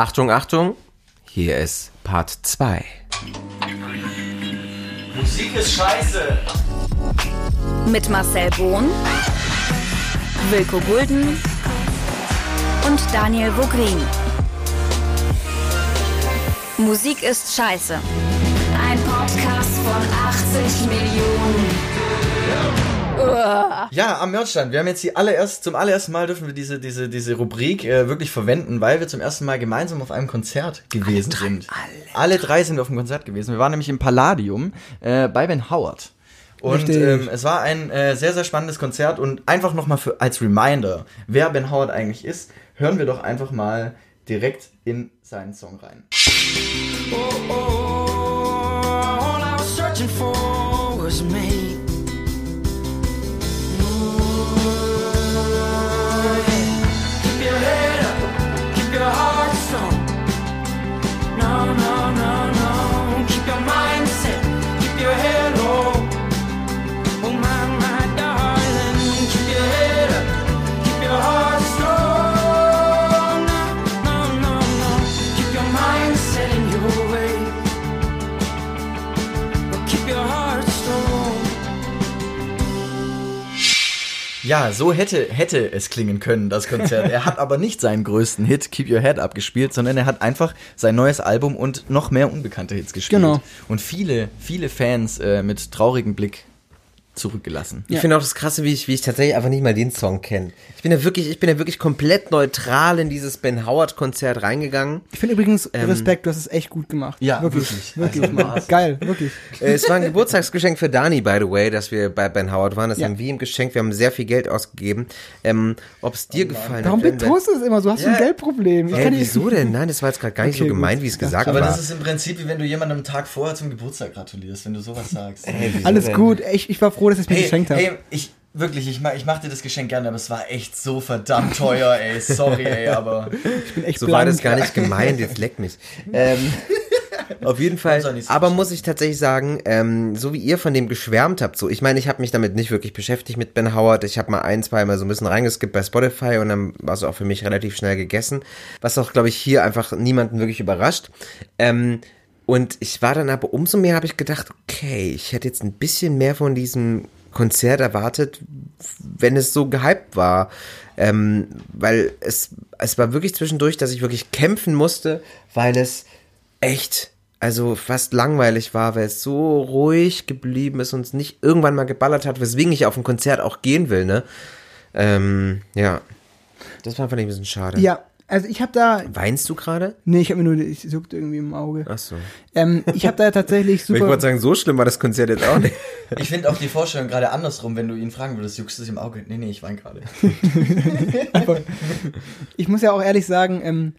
Achtung, Achtung, hier ist Part 2. Musik ist scheiße. Mit Marcel Bohn, Wilko Gulden und Daniel Vogrin. Musik ist scheiße. Ein Podcast von 80 Millionen. Ja, am Merchstand. Wir haben jetzt die allererst, zum allerersten Mal dürfen wir diese, diese, diese Rubrik äh, wirklich verwenden, weil wir zum ersten Mal gemeinsam auf einem Konzert gewesen drei, sind. alle Alle drei sind auf dem Konzert gewesen. Wir waren nämlich im Palladium äh, bei Ben Howard. Und ähm, es war ein äh, sehr, sehr spannendes Konzert und einfach nochmal für als Reminder, wer Ben Howard eigentlich ist, hören wir doch einfach mal direkt in seinen Song rein. all I was searching for was me. Ja, so hätte, hätte es klingen können, das Konzert. Er hat aber nicht seinen größten Hit, Keep Your Head abgespielt, sondern er hat einfach sein neues Album und noch mehr unbekannte Hits gespielt. Genau. Und viele, viele Fans äh, mit traurigem Blick zurückgelassen. Ich finde auch das Krasse, wie ich, wie ich tatsächlich einfach nicht mal den Song kenne. Ich bin ja wirklich, ich bin ja wirklich komplett neutral in dieses Ben Howard Konzert reingegangen. Ich finde übrigens Respekt, du hast es echt gut gemacht. Ja, wirklich. wirklich. Wirklich, Also. Geil, wirklich. Äh, es war ein Geburtstagsgeschenk für Dani, by the way, dass wir bei Ben Howard waren. Das Ja. haben wir ihm geschenkt. Wir haben sehr viel Geld ausgegeben. Ähm, Ob es dir gefallen Warum hat. wenn- betonst du es immer so? Hast du Ja. ein Geldproblem? Ich nicht- wieso denn? Nein, das war jetzt gerade gar nicht Okay, so gemeint, wie es Ja. gesagt Aber war. das ist im Prinzip wie wenn du jemandem einen Tag vorher zum Geburtstag gratulierst, wenn du sowas sagst. Hey, Alles denn? gut. Ich, ich war froh, dass ich es mir Hey, geschenkt habe. hey, ich wirklich, ich mach, ich mach dir das Geschenk gerne, aber es war echt so verdammt teuer, ey. Sorry, ey, aber ich bin echt So war das blank. gar nicht gemeint, jetzt leck mich. Ähm, auf jeden Fall. Aber muss ich tatsächlich sagen, ähm, so wie ihr von dem geschwärmt habt, so, ich meine, ich habe mich damit nicht wirklich beschäftigt mit Ben Howard. Ich habe mal ein, zwei Mal so ein bisschen reingeskippt bei Spotify und dann war es auch für mich relativ schnell gegessen. Was auch, glaube ich, hier einfach niemanden wirklich überrascht. Ähm, und ich war dann aber umso mehr habe ich gedacht, okay, ich hätte jetzt ein bisschen mehr von diesem Konzert erwartet, wenn es so gehypt war. Ähm, weil es, es war wirklich zwischendurch, dass ich wirklich kämpfen musste, weil es echt, also fast langweilig war, weil es so ruhig geblieben ist und es nicht irgendwann mal geballert hat, weswegen ich auf ein Konzert auch gehen will, ne? Ähm, ja. Das war vielleicht ein bisschen schade. Ja, also ich habe da. Weinst du gerade? Nee, ich habe mir nur. Ich juckt irgendwie im Auge. Ach so. Ähm, ich habe da tatsächlich Ich super. wollte sagen, so schlimm war das Konzert jetzt auch nicht. ich finde auch die Vorstellung gerade andersrum, wenn du ihn fragen würdest, juckst du es im Auge? Nee, nee, ich wein gerade. ich muss ja auch ehrlich sagen, ähm,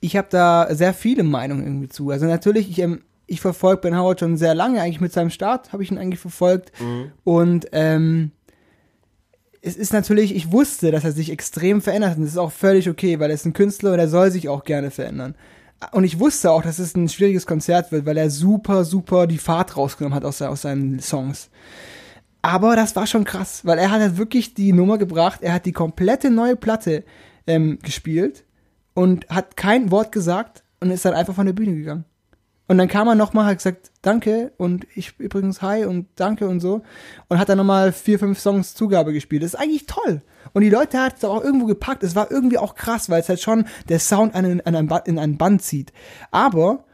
ich habe da sehr viele Meinungen irgendwie zu. Also natürlich, ich, ähm, ich verfolge Ben Howard schon sehr lange, eigentlich mit seinem Start habe ich ihn eigentlich verfolgt. Und ähm, es ist natürlich, ich wusste, dass er sich extrem verändert hat. Und das ist auch völlig okay, weil er ist ein Künstler und er soll sich auch gerne verändern. Und ich wusste auch, dass es ein schwieriges Konzert wird, weil er super, super die Fahrt rausgenommen hat aus, aus seinen Songs. Aber das war schon krass, weil er hat halt wirklich die Nummer gebracht, er hat die komplette neue Platte ähm, gespielt und hat kein Wort gesagt und ist dann einfach von der Bühne gegangen. Und dann kam er nochmal, hat gesagt, danke und ich übrigens hi und danke und so. Und hat dann nochmal vier, fünf Songs Zugabe gespielt. Das ist eigentlich toll. Und die Leute hat es auch irgendwo gepackt. Es war irgendwie auch krass, weil es halt schon der Sound an, an ein, Ba- in ein Band zieht. Aber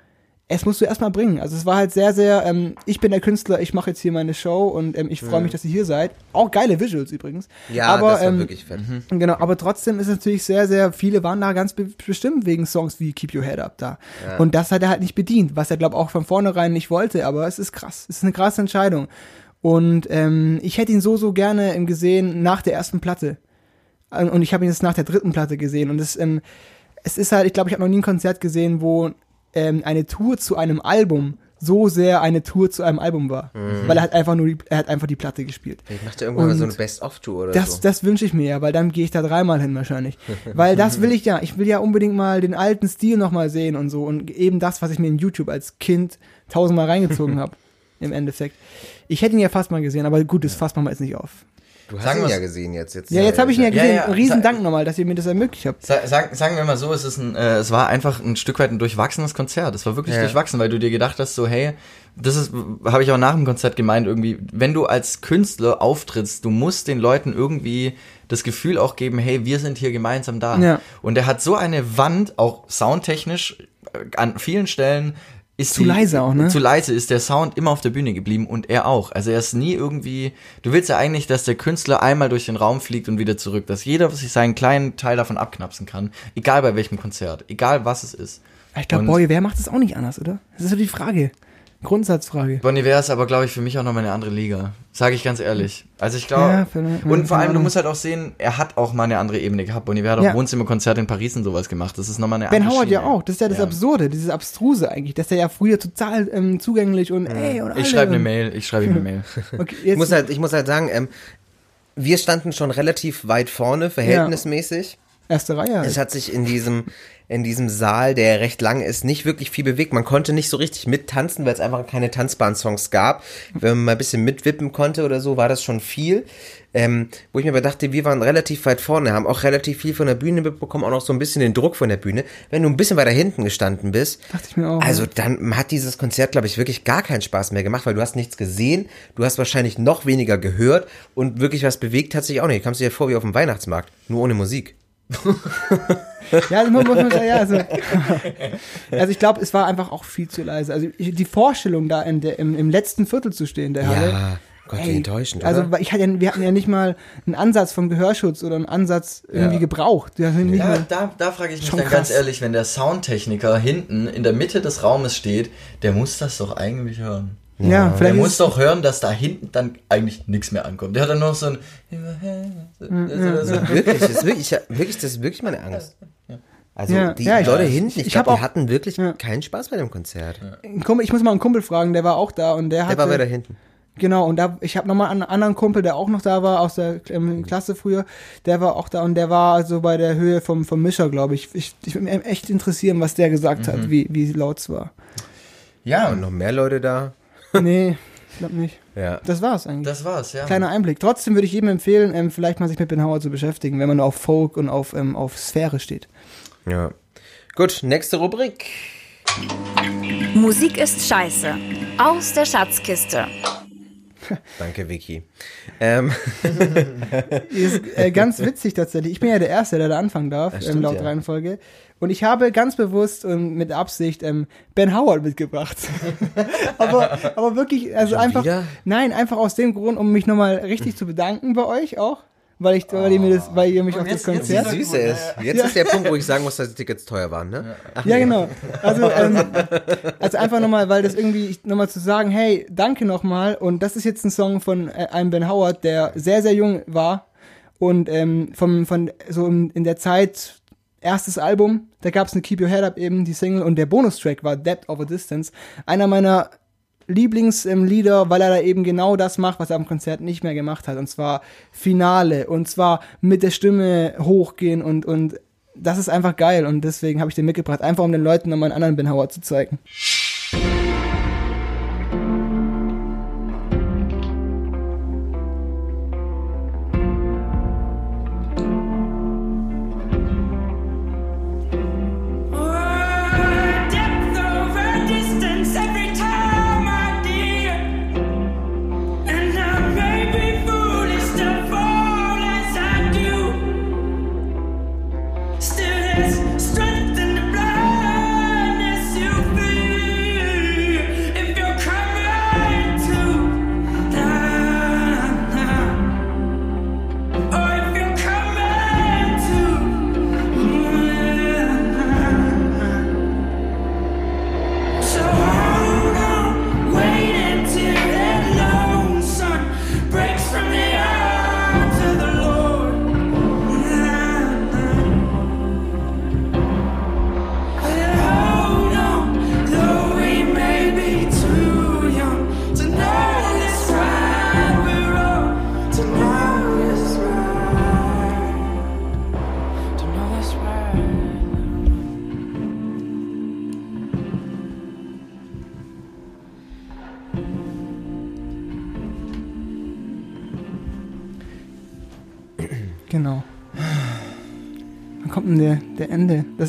es musst du erstmal bringen. Also es war halt sehr, sehr, ähm, ich bin der Künstler, ich mache jetzt hier meine Show und ähm, ich freue mich, dass ihr hier seid. Auch geile Visuals übrigens. Ja, aber, das war ähm, wirklich fett. Genau, aber trotzdem ist es natürlich sehr, sehr, viele waren da ganz be bestimmt wegen Songs wie Keep Your Head Up da. Und das hat er halt nicht bedient, was er, glaube auch von vornherein nicht wollte, aber es ist krass. Es ist eine krasse Entscheidung. Und ähm, ich hätte ihn so, so gerne ähm, gesehen nach der ersten Platte. Und und ich habe ihn jetzt nach der dritten Platte gesehen. Und es, ähm, es ist halt, ich glaube, ich habe noch nie ein Konzert gesehen, wo ähm, eine Tour zu einem Album so sehr eine Tour zu einem Album war. Weil er hat einfach nur die, er hat einfach die Platte gespielt. Ich machte irgendwann mal so eine Best-of-Tour oder Das, so. das wünsche ich mir ja, weil dann gehe ich da dreimal hin wahrscheinlich. Weil das will ich ja. Ich will ja unbedingt mal den alten Stil nochmal sehen und so. Und eben das, was ich mir in YouTube als Kind tausendmal reingezogen habe. Im Endeffekt. Ich hätte ihn ja fast mal gesehen, aber gut, das fasst man mal jetzt nicht auf. Du hast Sagen ihn ja gesehen jetzt. jetzt Ja, jetzt habe ich ihn ja Ja, gesehen. ja, Riesen sa- Dank nochmal, dass ihr mir das ermöglicht habt. Sa sagen, sagen wir mal so, es ist ein, äh, es war einfach ein Stück weit ein durchwachsenes Konzert. Es war wirklich Ja. durchwachsen, weil du dir gedacht hast, so hey, das ist, habe ich auch nach dem Konzert gemeint irgendwie, wenn du als Künstler auftrittst, du musst den Leuten irgendwie das Gefühl auch geben, hey, wir sind hier gemeinsam da. Ja. Und er hat so eine Wand, auch soundtechnisch, äh, an vielen Stellen ist Zu leise auch, ne? Zu leise ist der Sound immer auf der Bühne geblieben und er auch. Also er ist nie irgendwie. Du willst ja eigentlich, dass der Künstler einmal durch den Raum fliegt und wieder zurück, dass jeder sich seinen kleinen Teil davon abknapsen kann, egal bei welchem Konzert, egal was es ist. Ich glaube, Boy, wer macht das auch nicht anders, oder? Das ist so die Frage. Grundsatzfrage. Bon Iver ist aber, glaube ich, für mich auch nochmal eine andere Liga. Sage ich ganz ehrlich. Also ich glaube. Ja, vielleicht- ja, und vor allem, du musst halt auch sehen, er hat auch mal eine andere Ebene gehabt. Bon Iver hat auch Ja. Wohnzimmerkonzerte in Paris und sowas gemacht. Das ist nochmal eine Ben andere Howard ja Schiene. auch. Das ist ja das Absurde, dieses Abstruse eigentlich. Dass der ja früher total ähm, zugänglich und ey und alle Ich schreibe eine Mail, ich schreibe ihm eine Mail. Okay, Ich muss halt, ich muss halt sagen, ähm, wir standen schon relativ weit vorne, verhältnismäßig. erste Reihe. Es Halt. hat sich in diesem, in diesem Saal, der recht lang ist, nicht wirklich viel bewegt. Man konnte nicht so richtig mittanzen, weil es einfach keine tanzbaren Songs gab. Wenn man mal ein bisschen mitwippen konnte oder so, war das schon viel. Ähm, wo ich mir aber dachte, wir waren relativ weit vorne, haben auch relativ viel von der Bühne mitbekommen, auch noch so ein bisschen den Druck von der Bühne. Wenn du ein bisschen weiter hinten gestanden bist, Dachte ich mir auch. also dann hat dieses Konzert, glaube ich, wirklich gar keinen Spaß mehr gemacht, weil du hast nichts gesehen, du hast wahrscheinlich noch weniger gehört und wirklich was bewegt hat sich auch nicht. Du kamst dir vor wie auf dem Weihnachtsmarkt, nur ohne Musik. Ja, also muss muss man sagen, ja, also, also ich glaube, es war einfach auch viel zu leise. Also ich, die Vorstellung da in der, im, im letzten Viertel zu stehen, der Halle. Ja, Gott, wie enttäuschend, Also ich hatte ja, wir hatten ja nicht mal einen Ansatz vom Gehörschutz oder einen Ansatz irgendwie Ja. gebraucht. Ja, da, da frage ich mich Schon dann ganz krass. ehrlich, wenn der Soundtechniker hinten in der Mitte des Raumes steht, der muss das doch eigentlich hören. Ja, Der vielleicht muss ist, doch hören, dass da hinten dann eigentlich nichts mehr ankommt. Der hat dann nur noch so ein. Wirklich, das ist wirklich, ich, wirklich, das ist wirklich meine Angst. Also Ja, die ja, ich- Leute hinten, ich, ich glaube, hab die auch- hatten wirklich Ja. keinen Spaß bei dem Konzert. Kumpel, ich muss mal einen Kumpel fragen, der war auch da und der Der hatte, war weiter hinten. Genau, und da, ich habe nochmal einen anderen Kumpel, der auch noch da war, aus der ähm, Klasse früher, der war auch da und der war so bei der Höhe vom, vom Mischer, glaube ich. Ich, ich würde mich echt interessieren, was der gesagt Mhm. hat, wie, wie laut es war. Ja, Und noch mehr Leute da. Nee, ich glaube nicht. Ja. Das war's eigentlich. das war's, ja. Kleiner Einblick. Trotzdem würde ich jedem empfehlen, ähm, vielleicht mal sich mit Ben Howard zu beschäftigen, wenn man nur auf Folk und auf, ähm, auf Sphäre steht. ja. Gut, nächste Rubrik. Musik ist scheiße. Aus der Schatzkiste. Danke, Vicky. Ähm, Ist äh, ganz witzig tatsächlich. Ich bin ja der Erste, der da anfangen darf, ähm, stimmt, laut ja. Reihenfolge. Und ich habe ganz bewusst und mit Absicht ähm, Ben Howard mitgebracht. aber, aber wirklich, also Schon einfach, wieder? nein, einfach aus dem Grund, um mich nochmal richtig zu bedanken bei euch auch, weil ich, weil ihr mir das, weil ihr mich Und auf das jetzt- jetzt wie Konzert. süß er ist. Jetzt ist der Punkt, wo ich sagen muss, dass die Tickets teuer waren, ne? Ach, Ja, genau. Also, ähm, also einfach nochmal, weil das irgendwie, nochmal zu sagen, hey, danke nochmal. Und das ist jetzt ein Song von äh, einem Ben Howard, der sehr, sehr jung war. Und ähm, vom, von so in der Zeit, erstes Album, da gab es eine Keep Your Head Up eben, die Single. Und der Bonustrack war Depth of a Distance. Einer meiner Lieblingslieder, weil er da eben genau das macht, was er am Konzert nicht mehr gemacht hat. Und zwar Finale. Und zwar mit der Stimme hochgehen und, und das ist einfach geil. Und deswegen habe ich den mitgebracht. Einfach um den Leuten nochmal einen anderen Ben Howard zu zeigen.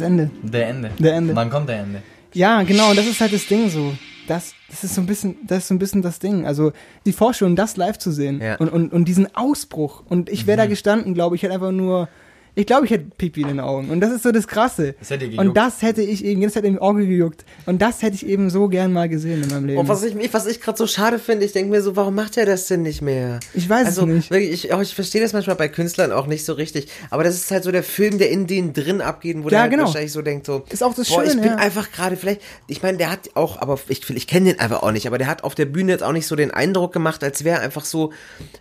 Ende? Der Ende. Der Ende. Wann kommt der Ende? Ja, genau, und das ist halt das Ding so. Das, das ist so ein bisschen, das ist so ein bisschen das Ding. Also die Vorstellung, das live zu sehen Ja. und, und, und diesen Ausbruch. Und ich wäre da gestanden, glaube ich, hätte einfach nur. Ich glaube, ich hätte Pipi in den Augen. Und das ist so das Krasse. Das hätte gejuckt. und das hätte ich eben, das hätte im Auge gejuckt. Und das hätte ich eben so gern mal gesehen in meinem Leben. Und was ich, was ich gerade so schade finde, ich denke mir so, warum macht er das denn nicht mehr? Ich weiß es also, nicht. Wirklich, ich, auch ich verstehe das manchmal bei Künstlern auch nicht so richtig. Aber das ist halt so der Film, der in denen drin abgeht, wo Ja, der halt genau. wahrscheinlich so denkt, so, Ist auch das boah, ich Schöne, bin ja. einfach gerade vielleicht, ich meine, der hat auch, aber ich, ich kenne den einfach auch nicht, aber der hat auf der Bühne jetzt auch nicht so den Eindruck gemacht, als wäre er einfach so,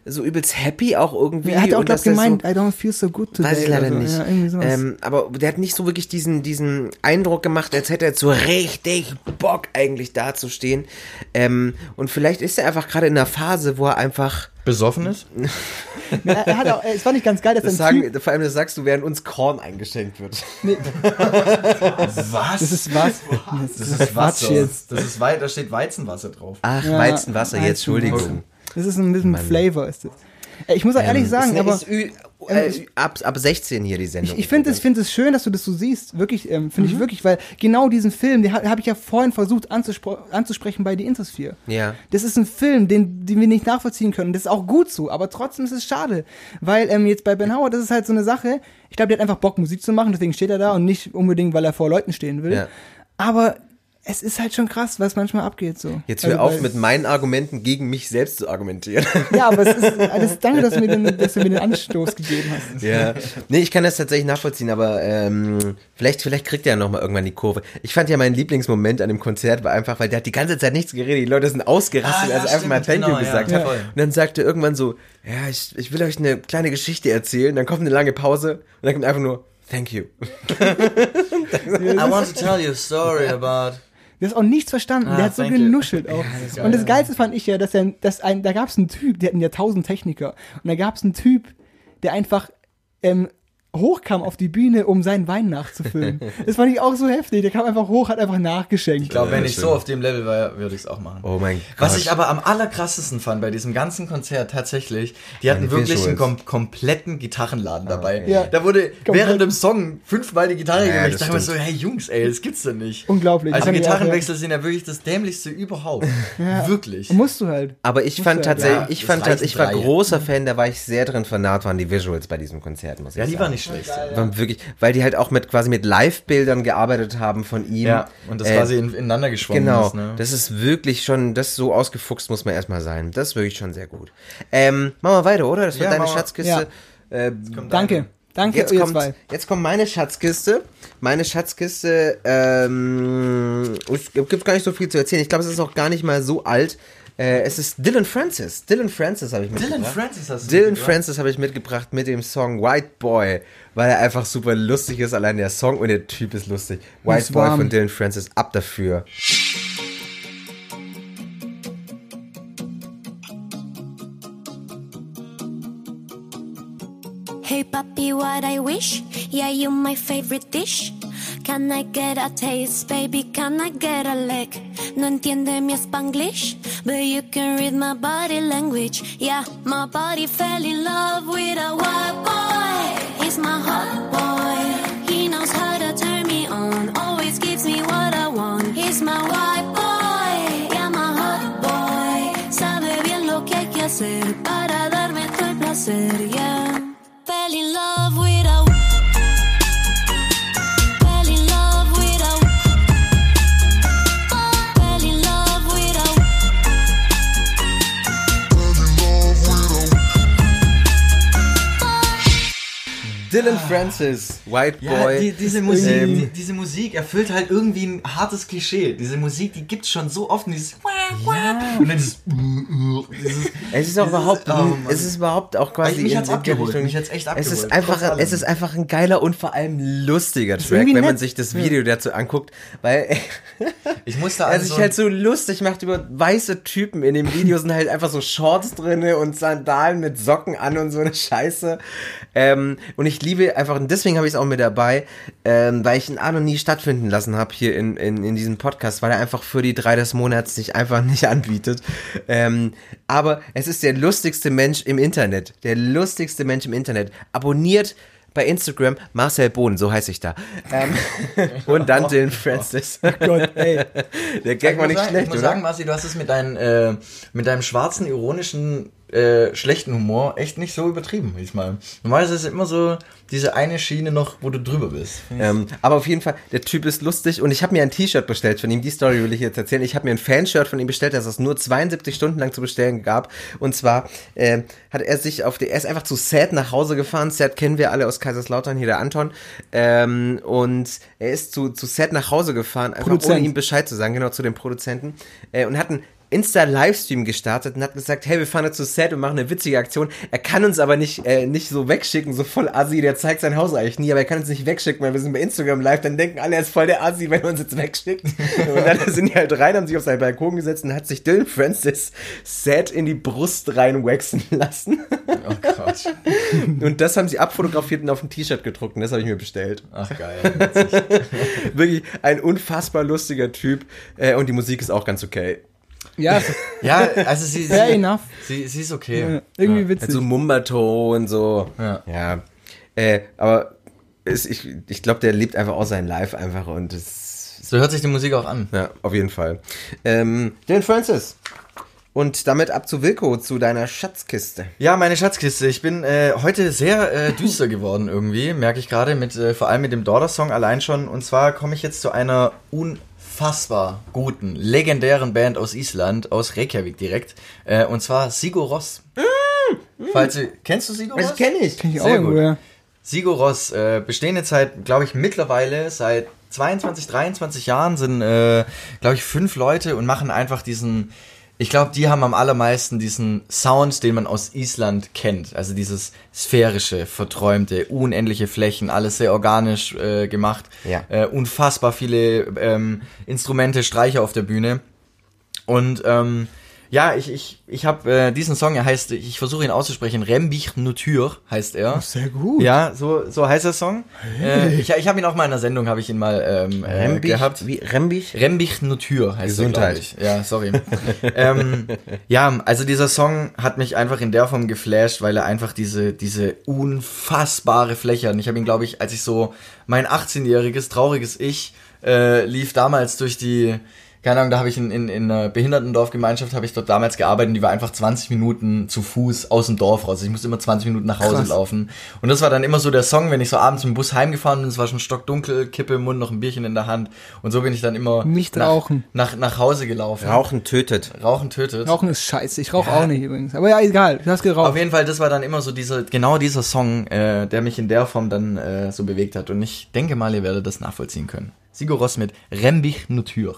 so übelst happy auch irgendwie. er hat auch, glaube ich, gemeint, so, I don't feel so good today. Leider oder so. nicht. Ja, ähm, aber der hat nicht so wirklich diesen, diesen Eindruck gemacht, als hätte er jetzt so richtig Bock eigentlich dazustehen. Ähm, und vielleicht ist er einfach gerade in einer Phase, wo er einfach. Besoffen ist? er, er hat auch, es war nicht ganz geil, dass Das ein Typ, sagen, vor allem das sagst du, während uns Korn eingeschenkt wird. Was? das ist was. Das ist Wasser. jetzt. Das ist da steht Weizenwasser drauf. Ach, Ja, Weizenwasser, jetzt, Entschuldigung. Das ist ein bisschen Flavor, ist das. Ich muss auch ehrlich sagen, ist, aber ist äh, ab, ab 16 hier die Sendung. ich, ich finde es, finde es schön, dass du das so siehst. Wirklich, ähm, finde ich wirklich, weil genau diesen Film, den ha- habe ich ja vorhin versucht anzusprechen bei die Intersphere. Ja. Das ist ein Film, den, den wir nicht nachvollziehen können. Das ist auch gut so, aber trotzdem ist es schade. Weil ähm, jetzt bei Ben Howard, das ist halt so eine Sache, ich glaube, der hat einfach Bock, Musik zu machen, deswegen steht er da und nicht unbedingt, weil er vor Leuten stehen will. Ja. Aber es ist halt schon krass, was manchmal abgeht so. Jetzt Also hör auf, bei- mit meinen Argumenten gegen mich selbst zu argumentieren. Ja, aber es ist, das, danke, dass du, mir den, dass du mir den Anstoß gegeben hast. Ja, nee, ich kann das tatsächlich nachvollziehen, aber ähm, vielleicht, vielleicht kriegt er ja noch mal irgendwann die Kurve. Ich fand ja mein Lieblingsmoment an dem Konzert war einfach, weil der hat die ganze Zeit nichts geredet, die Leute sind ausgerastet, Ah, ja, als er einfach mal Thank you genau, ja, gesagt ja, hat. voll. Und dann sagte er irgendwann so, ja, ich, ich will euch eine kleine Geschichte erzählen, dann kommt eine lange Pause und dann kommt einfach nur Thank you. I want to tell you a story about. Der hat auch nichts verstanden. Ah, der hat so thank you. genuschelt auch. das ist geil, und das ja. Geilste fand ich ja, dass er, dass ein, da gab es einen Typ, die hatten ja tausend Techniker. Und da gab es einen Typ, der einfach ähm, hochkam auf die Bühne, um seinen Wein nachzufüllen. das fand ich auch so heftig. Der kam einfach hoch, hat einfach nachgeschenkt. Ich glaube, wenn Ja, ich schön. so auf dem Level wäre, würde ich es auch machen. Oh mein Was Gott. ich aber am allerkrassesten fand bei diesem ganzen Konzert tatsächlich, die hatten die wirklich einen kom kompletten Gitarrenladen dabei. Ja. Da wurde Komplett. während dem Song fünfmal die Gitarre Ja, gewechselt. das Da dachte ich so, hey Jungs, ey, das gibt's doch nicht. Unglaublich. Also ich Gitarrenwechsel sind ja wirklich das dämlichste überhaupt. Wirklich. Ja. Musst du halt. Aber ich Muss fand ja- tatsächlich, ja, ich das fand ich war drei. großer Fan, da war ich sehr drin vernarrt waren die Visuals bei diesem Konzert, muss ich Ja, die sagen. war nicht schlecht. Waren wirklich, weil die halt auch mit quasi mit Live-Bildern gearbeitet haben von ihm. Ja, und das Äh, quasi in, ineinander geschwommen Genau, ist, ne? das ist wirklich schon, das so ausgefuchst muss man erstmal sein. Das ist wirklich schon sehr gut. Ähm, machen wir weiter, oder? Das wird Ja, deine. Schatzkiste. Äh, Danke. Danke, jetzt, ihr kommt, zwei. jetzt kommt meine Schatzkiste. Meine Schatzkiste, ähm, es gibt gar nicht so viel zu erzählen. Ich glaube, es ist auch gar nicht mal so alt. Äh, es ist Dylan Francis. Dylan Francis habe ich mitgebracht. Dylan Francis hast du Dylan mitgebracht? Francis habe ich mitgebracht mit dem Song White Boy, weil er einfach super lustig ist. Allein der Song und der Typ ist lustig. White Ist Boy warm. von Dylan Francis, ab dafür. Hey papi, what I wish? Yeah, you my favorite dish. Can I get a taste, baby? Can I get a lick? No entiende mi spanglish, but you can read my body language. Yeah, my body fell in love with a white boy. He's my hot boy. He knows how to turn me on. Always gives me what I want. He's my white boy. Yeah, my hot boy. Sabe bien lo que hay que hacer para Dylan Francis, White Ja, Boy. die, diese Musik, Ähm, die, diese Musik erfüllt halt irgendwie ein hartes Klischee. Diese Musik, die gibt's schon so oft und dieses und dann dieses, dieses Es ist auch Dieses- überhaupt, oh es ist überhaupt auch quasi. Mich in- hat's in abgeholt, Richtung- mich hat's echt Es abgeholt, ist einfach, es ist einfach ein geiler und vor allem lustiger Track, wenn man sich das Video dazu anguckt, weil ich musste er also sich halt so lustig macht über weiße Typen. In dem Video sind halt einfach so Shorts drinne und Sandalen mit Socken an und so eine Scheiße. Ähm, und ich liebe einfach, und deswegen habe ich es auch mit dabei, ähm, weil ich ihn auch noch nie stattfinden lassen habe hier in, in, in diesem Podcast, weil er einfach für die drei des Monats sich einfach nicht anbietet. Ähm, aber es ist der lustigste Mensch im Internet. Der lustigste Mensch im Internet. Abonniert bei Instagram Marcel Bohn, so heiße ich da. Ähm, und dann Dylan Francis. Gott, ey. Der Gag war nicht sagen, schlecht, ich muss oder? sagen, Marci, du hast es mit, deinen, äh, mit deinem schwarzen, ironischen, äh, schlechten Humor echt nicht so übertrieben diesmal. Normalerweise ist es immer so diese eine Schiene noch, wo du drüber bist. Ähm, aber auf jeden Fall, der Typ ist lustig und ich habe mir ein T-Shirt bestellt von ihm. Die Story will ich jetzt erzählen. Ich habe mir ein Fanshirt von ihm bestellt, das es nur 72 Stunden lang zu bestellen gab. Und zwar ähm, hat er sich auf die, er ist einfach zu Sad nach Hause gefahren. Sad kennen wir alle aus Kaiserslautern, hier der Anton. Ähm, und er ist zu, zu Sad nach Hause gefahren, einfach Produzent. ohne ihm Bescheid zu sagen, genau zu dem Produzenten. Äh, und hat einen Insta-Livestream gestartet und hat gesagt, hey, wir fahren jetzt zu Set und machen eine witzige Aktion. Er kann uns aber nicht, äh, nicht so wegschicken, so voll assi, der zeigt sein Haus eigentlich nie, aber er kann uns nicht wegschicken, weil wir sind bei Instagram live, dann denken alle, er ist voll der assi, wenn er uns jetzt wegschickt. und dann sind die halt rein, haben sich auf seinen Balkon gesetzt und hat sich Dylan Francis Set in die Brust reinwaxen lassen. Oh Gott. und das haben sie abfotografiert und auf ein T-Shirt gedruckt und das habe ich mir bestellt. Ach geil. Wirklich ein unfassbar lustiger Typ äh, und die Musik ist auch ganz okay. Ja, Ja, also sie, fair sie, enough. sie, sie ist okay. Ja, irgendwie witzig. Also Mumbato und so. Ja. Ja. Äh, aber es, ich, ich glaube, der lebt einfach auch sein Live einfach und es, So hört sich die Musik auch an. ja, auf jeden Fall. Ähm, Dylan Francis. Und damit ab zu Wilko, zu deiner Schatzkiste. Ja, meine Schatzkiste. Ich bin äh, heute sehr äh, düster geworden irgendwie, merke ich gerade, mit äh, vor allem mit dem Daughter-Song allein schon. Und zwar komme ich jetzt zu einer unfassbar guten, legendären Band aus Island, aus Reykjavik direkt. Äh, und zwar Sigur Rós. Falls du, kennst du Sigur Rós? Das kenne ich. Kenn ich auch Sehr irgendwo, gut. ja. Sigur Rós, äh, bestehen jetzt seit, glaube ich, mittlerweile seit 22, 23 Jahren, sind, äh, glaube ich, fünf Leute und machen einfach diesen, ich glaube, die haben am allermeisten diesen Sound, den man aus Island kennt. Also dieses sphärische, verträumte, unendliche Flächen, alles sehr organisch äh, gemacht. Ja. Äh, unfassbar viele ähm, Instrumente, Streicher auf der Bühne. Und ähm, ja, ich, ich, ich habe äh, diesen Song, er heißt, ich versuche ihn auszusprechen, Rembich Nutur heißt er. Sehr gut. Ja, so, so heißt der Song. Äh, ich ich habe ihn auch mal in der Sendung, habe ich ihn mal ähm, äh, Rembich, gehabt. wie Rembich? Rembich Nutur heißt Gesundheit. er. Ja, sorry. ähm, ja, also dieser Song hat mich einfach in der Form geflasht, weil er einfach diese, diese unfassbare Fläche hat. Und ich habe ihn, glaube ich, als ich so mein 18-jähriges, trauriges Ich äh, lief damals durch die, keine Ahnung, da habe ich in, in, in einer Behindertendorfgemeinschaft, habe ich dort damals gearbeitet und die war einfach 20 Minuten zu Fuß aus dem Dorf raus. Ich musste immer 20 Minuten nach Hause Krass. laufen. Und das war dann immer so der Song, wenn ich so abends mit dem Bus heimgefahren bin, es war schon stockdunkel, Kippe im Mund, noch ein Bierchen in der Hand. Und so bin ich dann immer Nicht nach, rauchen. Nach, nach Hause gelaufen. Rauchen tötet. Rauchen tötet. Rauchen ist scheiße. Ich rauche auch nicht übrigens. Aber ja, egal. Du hast geraucht. Auf jeden Fall, das war dann immer so dieser, genau dieser Song, äh, der mich in der Form dann äh, so bewegt hat. Und ich denke mal, ihr werdet das nachvollziehen können. Sigur Rós mit Rembich Nutur.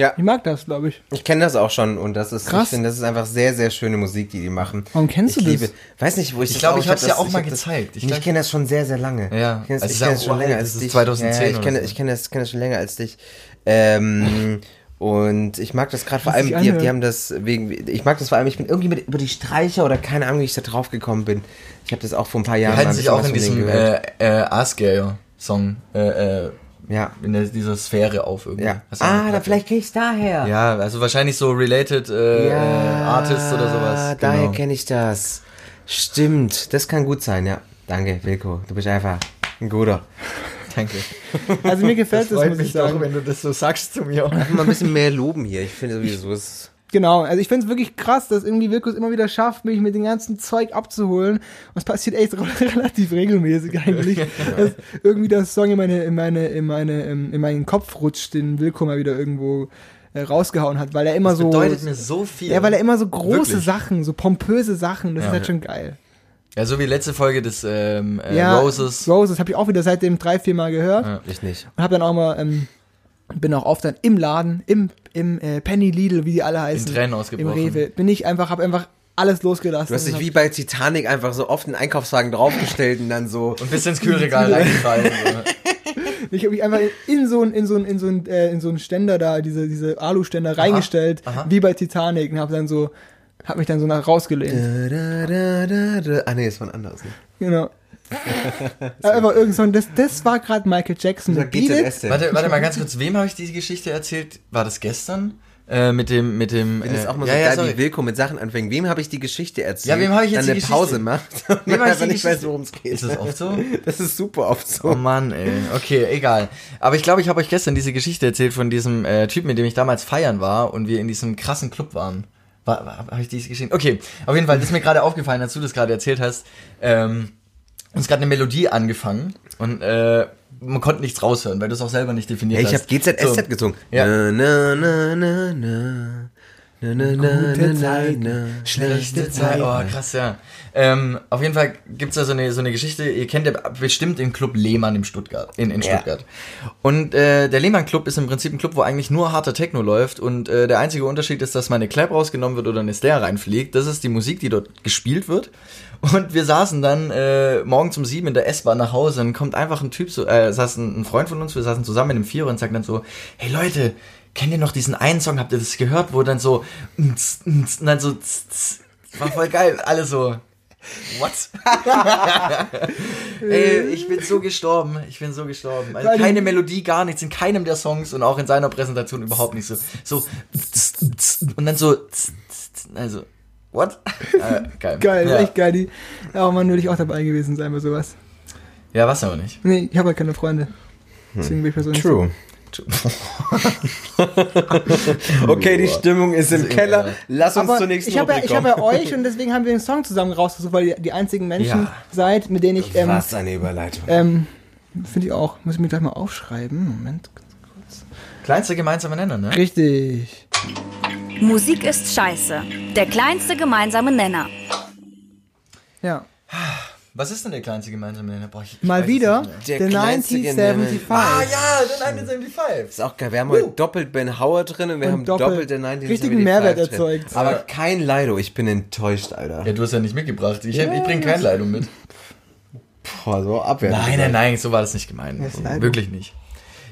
Ja, Ich mag das, glaube ich. ich kenne das auch schon und das ist, Krass. ich finde, das ist einfach sehr, sehr schöne Musik, die die machen. Warum kennst ich du das? Liebe, weiß nicht, wo ich Ich das glaube, ich hab's hab ja das- auch mal das- gezeigt. Ich Ich, kenne das schon sehr, sehr lange. Ja. Ich kenne das, Also kenn das schon uralt, länger das als ist dich. 2010 ja, ich kenne, so. ich kenne das, kenne das schon länger als dich. Ähm, und ich mag das gerade vor allem, die, die haben das wegen, ich mag das vor allem, ich bin irgendwie mit, über die Streicher oder keine Ahnung, wie ich da drauf gekommen bin. Ich habe das auch vor ein paar Die Jahren halten mal ein sich bisschen auch in diesem äh, äh, Asgair-Song, äh, äh, ja. in der, dieser Sphäre auf irgendwie. Ja. Eine Ah, da vielleicht krieg ich's daher. Ja, also wahrscheinlich so related äh, äh, Artists oder sowas. Daher Genau. kenne ich das. Stimmt, das kann gut sein, ja. Danke, Wilko. Du bist einfach ein guter. Danke. Also mir gefällt das, muss ich sagen. wenn du das so sagst zu mir. Mal ein bisschen mehr loben hier. Ich finde sowieso, es Genau, also ich finde es wirklich krass, dass irgendwie Wilkus immer wieder schafft, mich mit dem ganzen Zeug abzuholen. Und es passiert echt relativ regelmäßig eigentlich. dass irgendwie der Song in meine, in meine, in meine, ähm, in meinen Kopf rutscht, den Wilko mal wieder irgendwo äh, rausgehauen hat, weil er immer so. bedeutet mir so viel. ja, weil er immer so große Wirklich. Sachen, so pompöse Sachen, das Ja. ist halt schon geil. Ja, so wie letzte Folge des ähm, äh, Ja, Roses. Roses habe ich auch wieder seitdem drei, vier Mal gehört. Ja. ich nicht. Und habe dann auch mal, ähm, bin auch oft dann im Laden, im, im äh, Penny Lidl, wie die alle heißen. In Tränen Im ausgebrochen. Rewe. Bin ich einfach, habe einfach alles losgelassen. Du hast dich hab- wie bei Titanic einfach so oft einen Einkaufswagen draufgestellt und dann so. Und bist ins Kühlregal reingefallen. Ich habe mich einfach in so ein in so ein in so ein äh, in so einen Ständer da diese diese Aluständer reingestellt, aha. wie bei Titanic und habe dann so habe mich dann so nach rausgelehnt. Da, da, da, da. Ah nee, das war ein anderes. Ne? Genau. Aber irgend so ein, das das war gerade Michael Jackson warte, warte mal ganz kurz. Wem habe ich diese Geschichte erzählt? War das gestern? Äh, mit dem, mit dem. Ich finde es äh, auch mal so ja, geil, sorry. wie Wilko mit Sachen anfängt. Wem habe ich die Geschichte erzählt? Ja, wem habe ich jetzt dann die eine Pause macht und Wem die nicht weiß, worum es geht. Ist das oft so? Das ist super oft so. Oh Mann, ey. Okay, egal. Aber ich glaube, ich habe euch gestern diese Geschichte erzählt von diesem äh, Typen, mit dem ich damals feiern war und wir in diesem krassen Club waren. War, war, habe ich diese Geschichte? Okay, auf jeden Fall, das ist mir gerade aufgefallen, als du das gerade erzählt hast. Ähm, uns gerade eine Melodie angefangen und äh, man konnte nichts raushören, weil du es auch selber nicht definiert Hey, ich hast. habe GZSZ So. gesungen. Ja. Na, na, na, na, na. Na, na, na, Gute na, Zeiten, na. Schlechte Zeit. Oh, krass, ja. Ähm, auf jeden Fall gibt's da so eine, so eine Geschichte, ihr kennt ja bestimmt den Club Lehmann im Stuttgart, in, in Ja. Stuttgart. Und äh, der Lehmann Club ist im Prinzip ein Club, wo eigentlich nur harter Techno läuft und äh, der einzige Unterschied ist, dass mal eine Clap rausgenommen wird oder eine Snare reinfliegt. Das ist die Musik, die dort gespielt wird. Und wir saßen dann äh, morgens um sieben in der S-Bahn nach Hause und kommt einfach ein Typ, so, äh, saß ein, ein Freund von uns, wir saßen zusammen in einem Vierer und sagt dann so, hey Leute, kennt ihr noch diesen einen Song, habt ihr das gehört, wo dann so, und dann so, war voll geil, alle so, what? Ey, ich bin so gestorben, ich bin so gestorben. Also keine Melodie, gar nichts, in keinem der Songs und auch in seiner Präsentation überhaupt nicht so, so, und dann so, also, what? Äh, geil. Geil, ja. echt geil. Die, ja, oh Mann, würde ich auch dabei gewesen sein bei sowas. Ja, was aber nicht. Nee, ich habe halt keine Freunde. Deswegen bin ich persönlich. True. Okay, die Stimmung ist im Keller. egal. Lass uns Aber zur nächsten ich habe ja, ich hab kommen. ja euch und deswegen haben wir den Song zusammen rausgesucht, weil ihr die einzigen Menschen Ja. seid, mit denen ich, ähm, Was eine Überleitung. ähm, finde ich auch, muss ich mir gleich mal aufschreiben. Moment. Kleinster gemeinsamer Nenner, ne? Richtig. Musik ist scheiße. Der kleinste gemeinsame Nenner. Ja. Was ist denn der kleinste gemeinsame Nenner? Boah, ich, ich Mal wieder. Der kleinste 1975. Ah ja, der 1975. Ist auch geil. Wir haben heute doppelt Ben Howard drin und wir Und haben doppelt- doppelt den 1975 richtigen Mehrwert drin. erzeugt. Aber Ja. kein Lido. Ich bin enttäuscht, Alter. Ja, du hast ja nicht mitgebracht. Ich, ich bringe keine Leitung mit. Boah, so abwertend. Nein, nein, nein, so war das nicht gemeint. Wirklich nicht.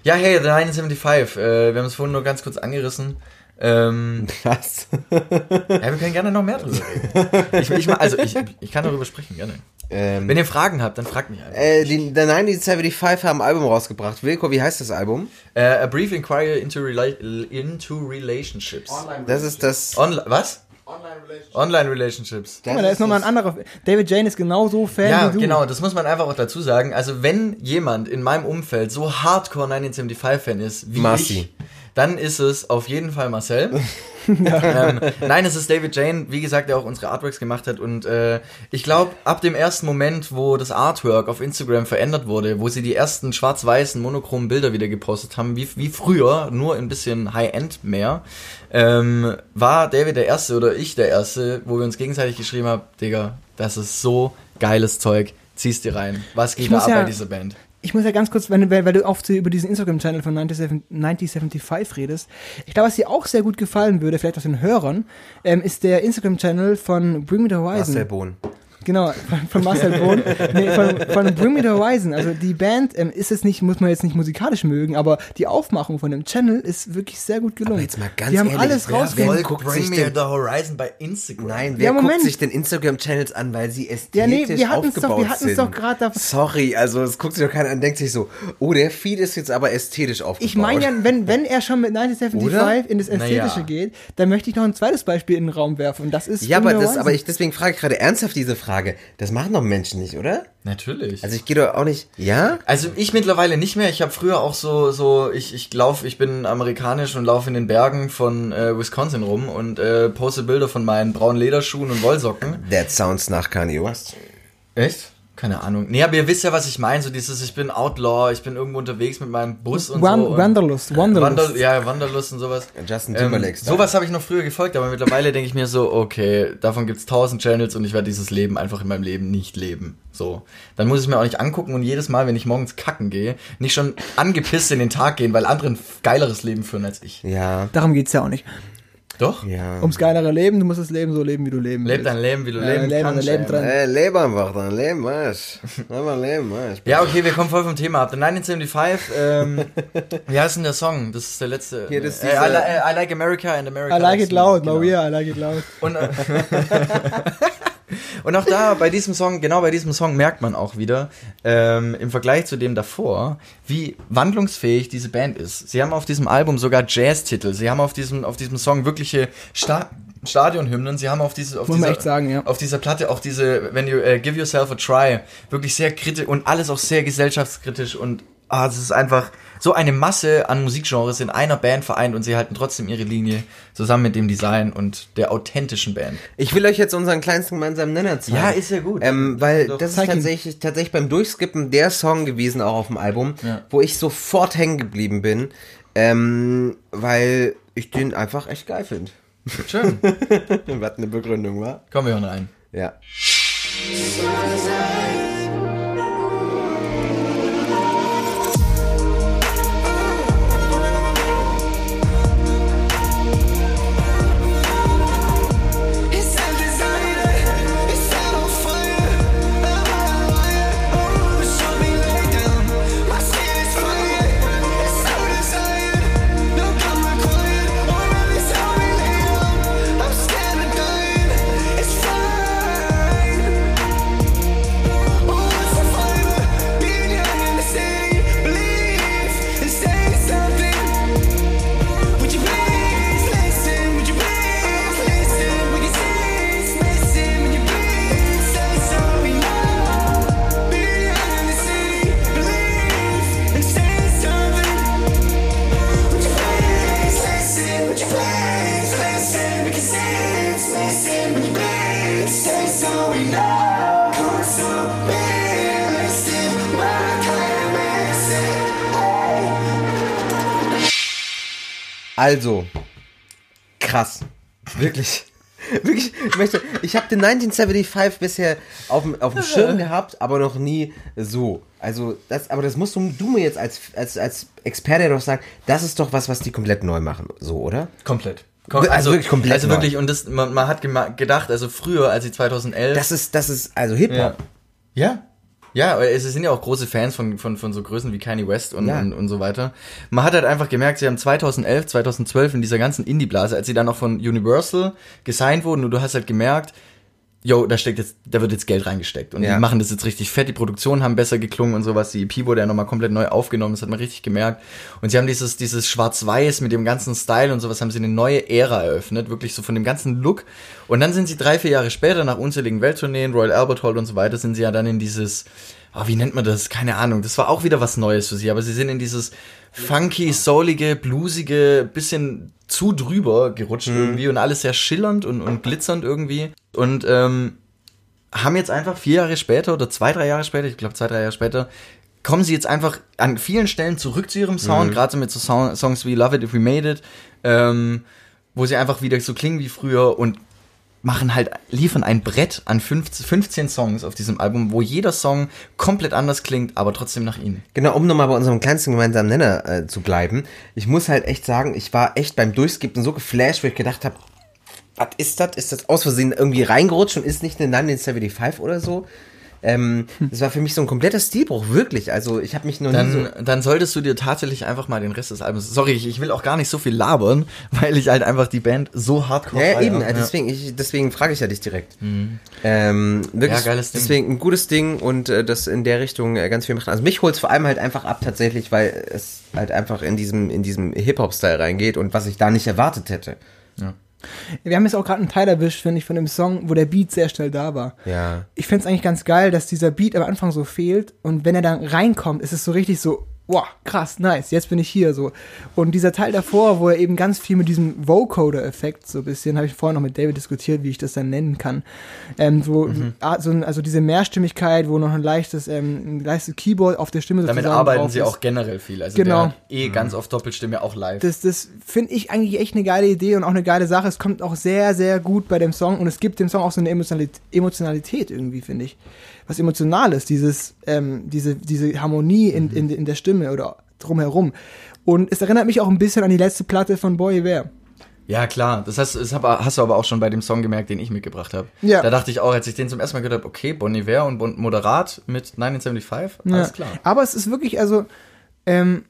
Ja, hey, The 1975. Äh, wir haben es vorhin nur ganz kurz angerissen. Ähm, Was? ja, wir können gerne noch mehr drüber reden. Ich, ich, also, ich, ich kann darüber sprechen, gerne. ähm, Wenn ihr Fragen habt, dann fragt mich einfach. äh, die, der 1975 haben ein Album rausgebracht. Wilko, wie heißt das Album? Äh, a Brief Inquiry into, Rela into Relationships. Das ist das. Onli was? Online Relationships. das Guck mal, da ist nochmal ein anderer. David Jane ist genauso Fan Ja, wie du. genau, das muss man einfach auch dazu sagen. Also, wenn jemand in meinem Umfeld so hardcore 1975-Fan ist wie Marci. ich, dann ist es auf jeden Fall Marcel. ähm, nein, es ist David Jane, wie gesagt, der auch unsere Artworks gemacht hat. Und äh, ich glaube, ab dem ersten Moment, wo das Artwork auf Instagram verändert wurde, wo sie die ersten schwarz-weißen monochromen Bilder wieder gepostet haben, wie, wie früher, nur ein bisschen High-End mehr, ähm, war David der Erste oder ich der Erste, wo wir uns gegenseitig geschrieben haben, Digga, das ist so geiles Zeug, zieh's dir rein. Was geht da ab ja- bei dieser Band? Ich muss ja ganz kurz, wenn, weil, weil du oft über diesen Instagram-Channel von 97 9075 redest, ich glaube, was dir auch sehr gut gefallen würde, vielleicht aus den Hörern, ähm, ist der Instagram-Channel von Bring Me the Horizon. Marcel Bohn. Genau, von, von Marcel Bohn. nee, von, von Bring Me the Horizon. Also die Band ähm, ist es nicht, muss man jetzt nicht musikalisch mögen, aber die Aufmachung von dem Channel ist wirklich sehr gut gelungen. Aber jetzt mal ganz die haben ehrlich, alles wer rausgefunden. will- guckt Bring sich me den- the horizon bei Instagram. Nein, wer Ja, Moment. guckt sich denn Instagram-Channels an, weil sie ästhetisch Ja, nee, wir hatten's doch- wir aufgebaut hatten's sind? doch grad da- Sorry, also es guckt sich doch keiner an, denkt sich so, oh, der Feed ist jetzt aber ästhetisch aufgebaut. Ich meine ja, wenn, wenn er schon mit 1975 Oder? in das Ästhetische Naja. geht, dann möchte ich noch ein zweites Beispiel in den Raum werfen. Und das ist Ja, Bring aber Me the das, aber ich, deswegen frage ich gerade ernsthaft diese Frage. Das machen doch Menschen nicht, oder? Natürlich. Also ich gehe doch auch nicht, ja? Also ich mittlerweile nicht mehr. Ich habe früher auch so so ich ich lauf, ich bin amerikanisch und laufe in den Bergen von äh, Wisconsin rum und äh, poste Bilder von meinen braunen Lederschuhen und Wollsocken. That sounds nach Kanye West. Echt? Keine Ahnung. Nee, aber ihr wisst ja, was ich meine. So dieses, ich bin Outlaw, ich bin irgendwo unterwegs mit meinem Bus und Wan- so. Wanderlust, Wanderlust. Wander, ja, Wanderlust und sowas. Justin Ähm, Timberlake. sowas habe ich noch früher gefolgt, aber mittlerweile denke ich mir so, okay, davon gibt's tausend Channels und ich werde dieses Leben einfach in meinem Leben nicht leben. So. Dann muss ich mir auch nicht angucken und jedes Mal, wenn ich morgens kacken gehe, nicht schon angepisst in den Tag gehen, weil andere ein geileres Leben führen als ich. Ja, Darum geht's ja auch nicht. Doch? ja. Ums geilere Leben, du musst das Leben so leben, wie du leben Leb willst. dein Leben, wie du Ja, leben leben, kannst. leben ey. dran. Äh, leb einfach dann, leben, was? Einfach leben, was? Ja, okay, wir kommen voll vom Thema ab. The 1975, ähm, wie heißt denn der Song? Das ist der letzte. Hier, das ist äh, I, li I like America and America. I like it loud, Genau. Maria, I like it loud. Und, äh, und auch da, bei diesem Song, genau bei diesem Song merkt man auch wieder, ähm, im Vergleich zu dem davor, wie wandlungsfähig diese Band ist. Sie haben auf diesem Album sogar Jazz-Titel. Sie haben auf diesem, auf diesem Song wirkliche Sta Stadionhymnen. Sie haben auf, diese, auf, dieser, sagen, ja. auf dieser Platte auch diese, wenn you äh, give yourself a try, wirklich sehr kritisch und alles auch sehr gesellschaftskritisch und ah, es ist einfach so eine Masse an Musikgenres in einer Band vereint und sie halten trotzdem ihre Linie zusammen mit dem Design und der authentischen Band. Ich will euch jetzt unseren kleinsten gemeinsamen Nenner zeigen. Ja, ist ja gut. Ähm, weil Doch. das ist ihn. tatsächlich, tatsächlich beim Durchskippen der Song gewesen, auch auf dem Album, Ja. wo ich sofort hängen geblieben bin, ähm, weil ich den einfach echt geil finde. Schön. Was eine Begründung war. Kommen wir hören rein. Ja. Krass. Wirklich. Wirklich, ich möchte, ich habe den 1975 bisher auf dem, auf dem Schirm gehabt, aber noch nie so. Also, das, aber das musst du, du mir jetzt als, als, als Experte doch sagen, das ist doch was, was die komplett neu machen, so, oder? Komplett. Also wirklich komplett Also neu. wirklich, und das, man, man hat gedacht, also früher, als sie 2011. Das ist, das ist, also Hip-Hop. ja. Ja. Ja, es sind ja auch große Fans von, von, von so Größen wie Kanye West und, Ja. und, und so weiter. Man hat halt einfach gemerkt, sie haben 2011, 2012 in dieser ganzen Indie-Blase, als sie dann noch von Universal gesigned wurden und du hast halt gemerkt, yo, da steckt jetzt, da wird jetzt Geld reingesteckt. Und Ja. die machen das jetzt richtig fett, die Produktionen haben besser geklungen und sowas, die EP wurde ja nochmal komplett neu aufgenommen, das hat man richtig gemerkt. Und sie haben dieses, dieses Schwarz-Weiß mit dem ganzen Style und sowas, haben sie eine neue Ära eröffnet, wirklich so von dem ganzen Look. Und dann sind sie drei, vier Jahre später nach unzähligen Welttourneen, Royal Albert Hall und so weiter, sind sie ja dann in dieses, oh, wie nennt man das, keine Ahnung, das war auch wieder was Neues für sie, aber sie sind in dieses funky, soulige, bluesige, bisschen zu drüber gerutscht irgendwie und alles sehr schillernd und, und glitzernd irgendwie. Und ähm, haben jetzt einfach vier Jahre später oder zwei, drei Jahre später, ich glaube zwei, drei Jahre später, kommen sie jetzt einfach an vielen Stellen zurück zu ihrem Sound, gerade so mit so Songs wie Love It If We Made It, ähm, wo sie einfach wieder so klingen wie früher und machen halt, liefern ein Brett an 15, 15 Songs auf diesem Album, wo jeder Song komplett anders klingt, aber trotzdem nach ihnen. Genau, um nochmal bei unserem kleinsten gemeinsamen Nenner äh, zu bleiben. Ich muss halt echt sagen, ich war echt beim Durchskippen so geflasht, wo ich gedacht habe, was ist das? Ist das aus Versehen irgendwie reingerutscht und ist nicht eine 1975 oder so? Ähm, das war für mich so ein kompletter Stilbruch, wirklich. Also ich habe mich noch nie so... Dann, dann solltest du dir tatsächlich einfach mal den Rest des Albums. Sorry, ich, ich will auch gar nicht so viel labern, weil ich halt einfach die Band so hardcore Ja, ja eben, äh, deswegen, ich, deswegen frage ich ja dich direkt. Ähm, wirklich, Ja, geiles Ding. deswegen ein gutes Ding und äh, das in der Richtung äh, ganz viel macht. Also mich holt's vor allem halt einfach ab tatsächlich, weil es halt einfach in diesem, in diesem Hip-Hop-Style reingeht und was ich da nicht erwartet hätte. Wir haben jetzt auch gerade einen Teil erwischt, finde ich, von dem Song, wo der Beat sehr schnell da war. Ja. Ich find's eigentlich ganz geil, dass dieser Beat am Anfang so fehlt und wenn er dann reinkommt, ist es so richtig so, wow, krass, nice, jetzt bin ich hier so. Und dieser Teil davor, wo er eben ganz viel mit diesem Vocoder-Effekt so ein bisschen, habe ich vorhin noch mit David diskutiert, wie ich das dann nennen kann. Ähm, so, ah, so, ein- also diese Mehrstimmigkeit, wo noch ein leichtes, ähm, ein leichtes Keyboard auf der Stimme Damit sozusagen arbeiten drauf sie ist. auch generell viel. Also Genau. der hat eh ganz oft Doppelstimme auch live. Das, das finde ich eigentlich echt eine geile Idee und auch eine geile Sache. Es kommt auch sehr, sehr gut bei dem Song und es gibt dem Song auch so eine Emotionalität, Emotionalität irgendwie, finde ich. Was Emotionales, dieses, ähm, diese, diese Harmonie in, in, in der Stimme oder drumherum. Und es erinnert mich auch ein bisschen an die letzte Platte von Boy Ware. Ja, klar. Das hast, das hast du aber auch schon bei dem Song gemerkt, den ich mitgebracht habe. Ja. Da dachte ich auch, als ich den zum ersten Mal gehört habe, okay, Bon Iver und Moderat mit 1975, Ja. alles klar. Aber es ist wirklich, also, ähm,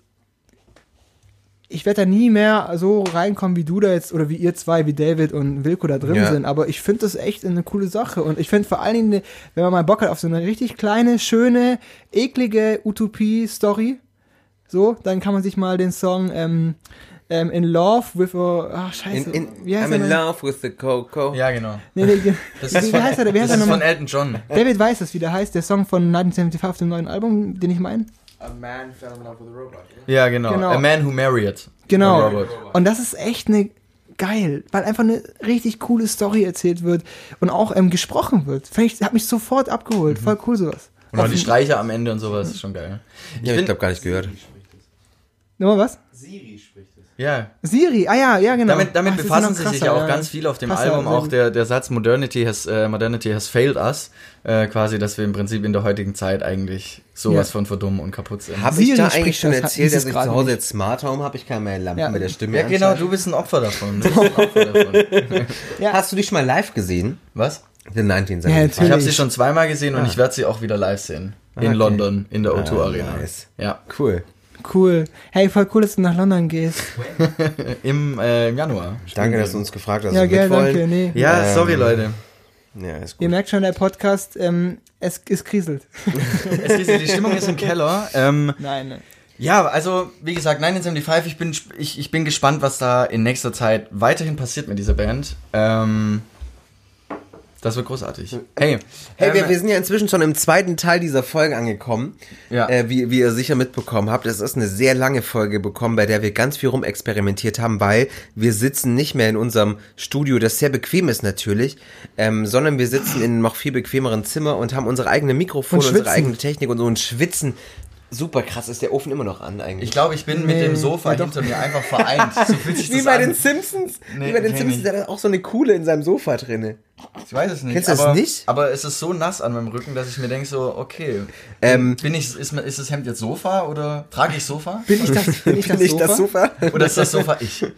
ich werde da nie mehr so reinkommen, wie du da jetzt oder wie ihr zwei, wie David und Wilko da drin Ja. sind. Aber ich finde das echt eine coole Sache. Und ich finde vor allen Dingen, wenn man mal Bock hat auf so eine richtig kleine, schöne, eklige Utopie-Story, so, dann kann man sich mal den Song ähm, ähm, In Love with a. Ach, scheiße. In, in, wie heißt I'm in love with the Coco. Ja, genau. Nee, nee, Das wie, ist wie von, heißt er? Wie heißt das er ist von? Elton John. David weiß das, wie der heißt. Der Song von 1975 auf dem neuen Album, den ich meine. A man fell in love with a robot. Ja, genau. Genau. A Man Who Married. Genau. Und das ist echt eine geil, weil einfach eine richtig coole Story erzählt wird und auch ähm, gesprochen wird. Ich hat mich sofort abgeholt. Voll cool sowas. Und auch die Streicher am Ende und sowas ist schon geil. Ja, ich glaube gar nicht gehört. Nochmal was? Ja. Siri, ah ja, ja genau. Damit, damit Ach, befassen sie sich krasser, ja auch ganz viel auf dem Krasser, Album. Auch der, der Satz Modernity has, äh, Modernity has failed us. Äh, quasi, dass wir im Prinzip in der heutigen Zeit eigentlich sowas Ja. von verdummen und kaputt sind. Habe ich da eigentlich schon das- erzählt, dass ich gerade zu Hause jetzt Smart Home habe? Ich kann meine Lampen Ja. mit der Stimme Ja, genau, anschalten. du bist ein Opfer davon. Du bist ein Opfer davon. Ja. Hast du dich schon mal live gesehen? Was? The 1975. Ja, Ich habe sie schon zweimal gesehen und ich werde sie auch wieder live sehen. In okay. London, in der O2 Ah, Arena. nice. Ja, Cool. Cool. Hey, voll cool, dass du nach London gehst. im, äh, im Januar. Danke, dass du uns gefragt hast. ja, gell, mitwollen. danke. Nee. Ja, Ähm, sorry Leute. Ja, ist Ihr gut. merkt schon, der Podcast, ähm, es, es kriselt. Es ist, die Stimmung ist im Keller. Ähm, Nein, nein. Ja, also wie gesagt, 1975, ich bin, ich, ich bin gespannt, was da in nächster Zeit weiterhin passiert mit dieser Band. Ähm, das wird großartig. Hey, Hey, wir, ähm, wir sind ja inzwischen schon im zweiten Teil dieser Folge angekommen. Ja. Äh, wie, wie ihr sicher mitbekommen habt, es ist eine sehr lange Folge bekommen, bei der wir ganz viel rumexperimentiert haben, weil wir sitzen nicht mehr in unserem Studio, das sehr bequem ist natürlich, ähm, sondern wir sitzen in einem noch viel bequemeren Zimmer und haben unsere eigene Mikrofone, Und unsere eigene Technik und so und schwitzen. Super krass, ist der Ofen immer noch an eigentlich. ich glaube, ich bin mit Nee, dem Sofa ja hinter mir einfach vereint. So fühlt sich wie das bei an. den Simpsons. Nee, wie bei den kenn Simpsons, ich. der hat auch so eine Kuhle in seinem Sofa drinne. Ich weiß es nicht. Kennst du das nicht? Aber es ist so nass an meinem Rücken, dass ich mir denke so, okay. Ähm, bin ich, ist, ist das Hemd jetzt Sofa oder trage ich Sofa? Bin ich das, bin ich das, Bin ich Sofa? das Sofa? Oder ist das Sofa ich?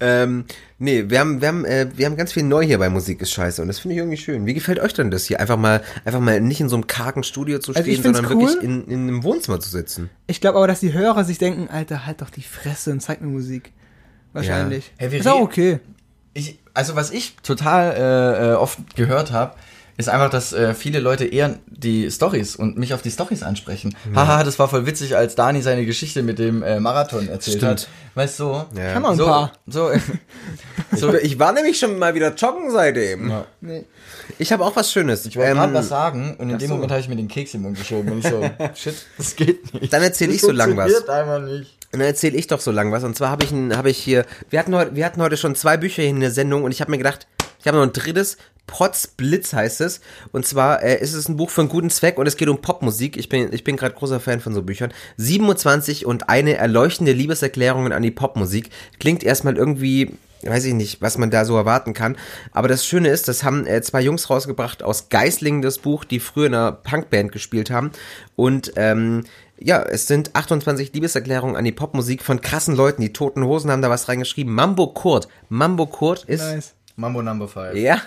Ähm, nee, wir haben, wir haben, äh, wir haben ganz viel neu hier bei Musik ist scheiße und das finde ich irgendwie schön. Wie gefällt euch denn das hier? Einfach mal, einfach mal nicht in so einem kargen Studio zu Also stehen, sondern cool. wirklich in, in einem Wohnzimmer zu sitzen. Ich glaube aber, dass die Hörer sich denken, Alter, halt doch die Fresse und zeig mir Musik. Wahrscheinlich. Hey, wir ist auch okay. Ich, also was ich total äh, äh, oft gehört habe, ist einfach, dass äh, viele Leute eher die Stories und mich auf die Stories ansprechen. Haha, das war voll witzig, als Dani seine Geschichte mit dem äh, Marathon erzählt Stimmt. hat. Weißt du? So, Ja. Kann man ein so, paar. so, So, ich war nämlich schon mal wieder joggen seitdem. Ja. Nee. Ich habe auch was Schönes. ich wollte Ähm, gerade was sagen und in dem so. Moment habe ich mir den Keks im Mund geschoben und ich so, shit, das geht nicht. Dann erzähl Das ich so lang was. einfach nicht. Und dann erzähle ich doch so lang was. Und zwar habe ich, ein- habe ich hier, wir hatten, heute, wir hatten heute schon zwei Bücher hier in der Sendung und ich habe mir gedacht, ich habe noch ein drittes, Potz Blitz heißt es. Und zwar äh, ist es ein Buch für einen guten Zweck und es geht um Popmusik. Ich bin, ich bin gerade großer Fan von so Büchern. 27 und eine erleuchtende Liebeserklärungen an die Popmusik. Klingt erstmal irgendwie weiß ich nicht, was man da so erwarten kann. Aber das Schöne ist, das haben äh, zwei Jungs rausgebracht aus Geislingen, das Buch, die früher in einer Punkband gespielt haben. Und ähm, ja, es sind 28 Liebeserklärungen an die Popmusik von krassen Leuten. Die Toten Hosen haben da was reingeschrieben. Mambo Kurt. Mambo Kurt ist Nice. Mambo Number 5. ja.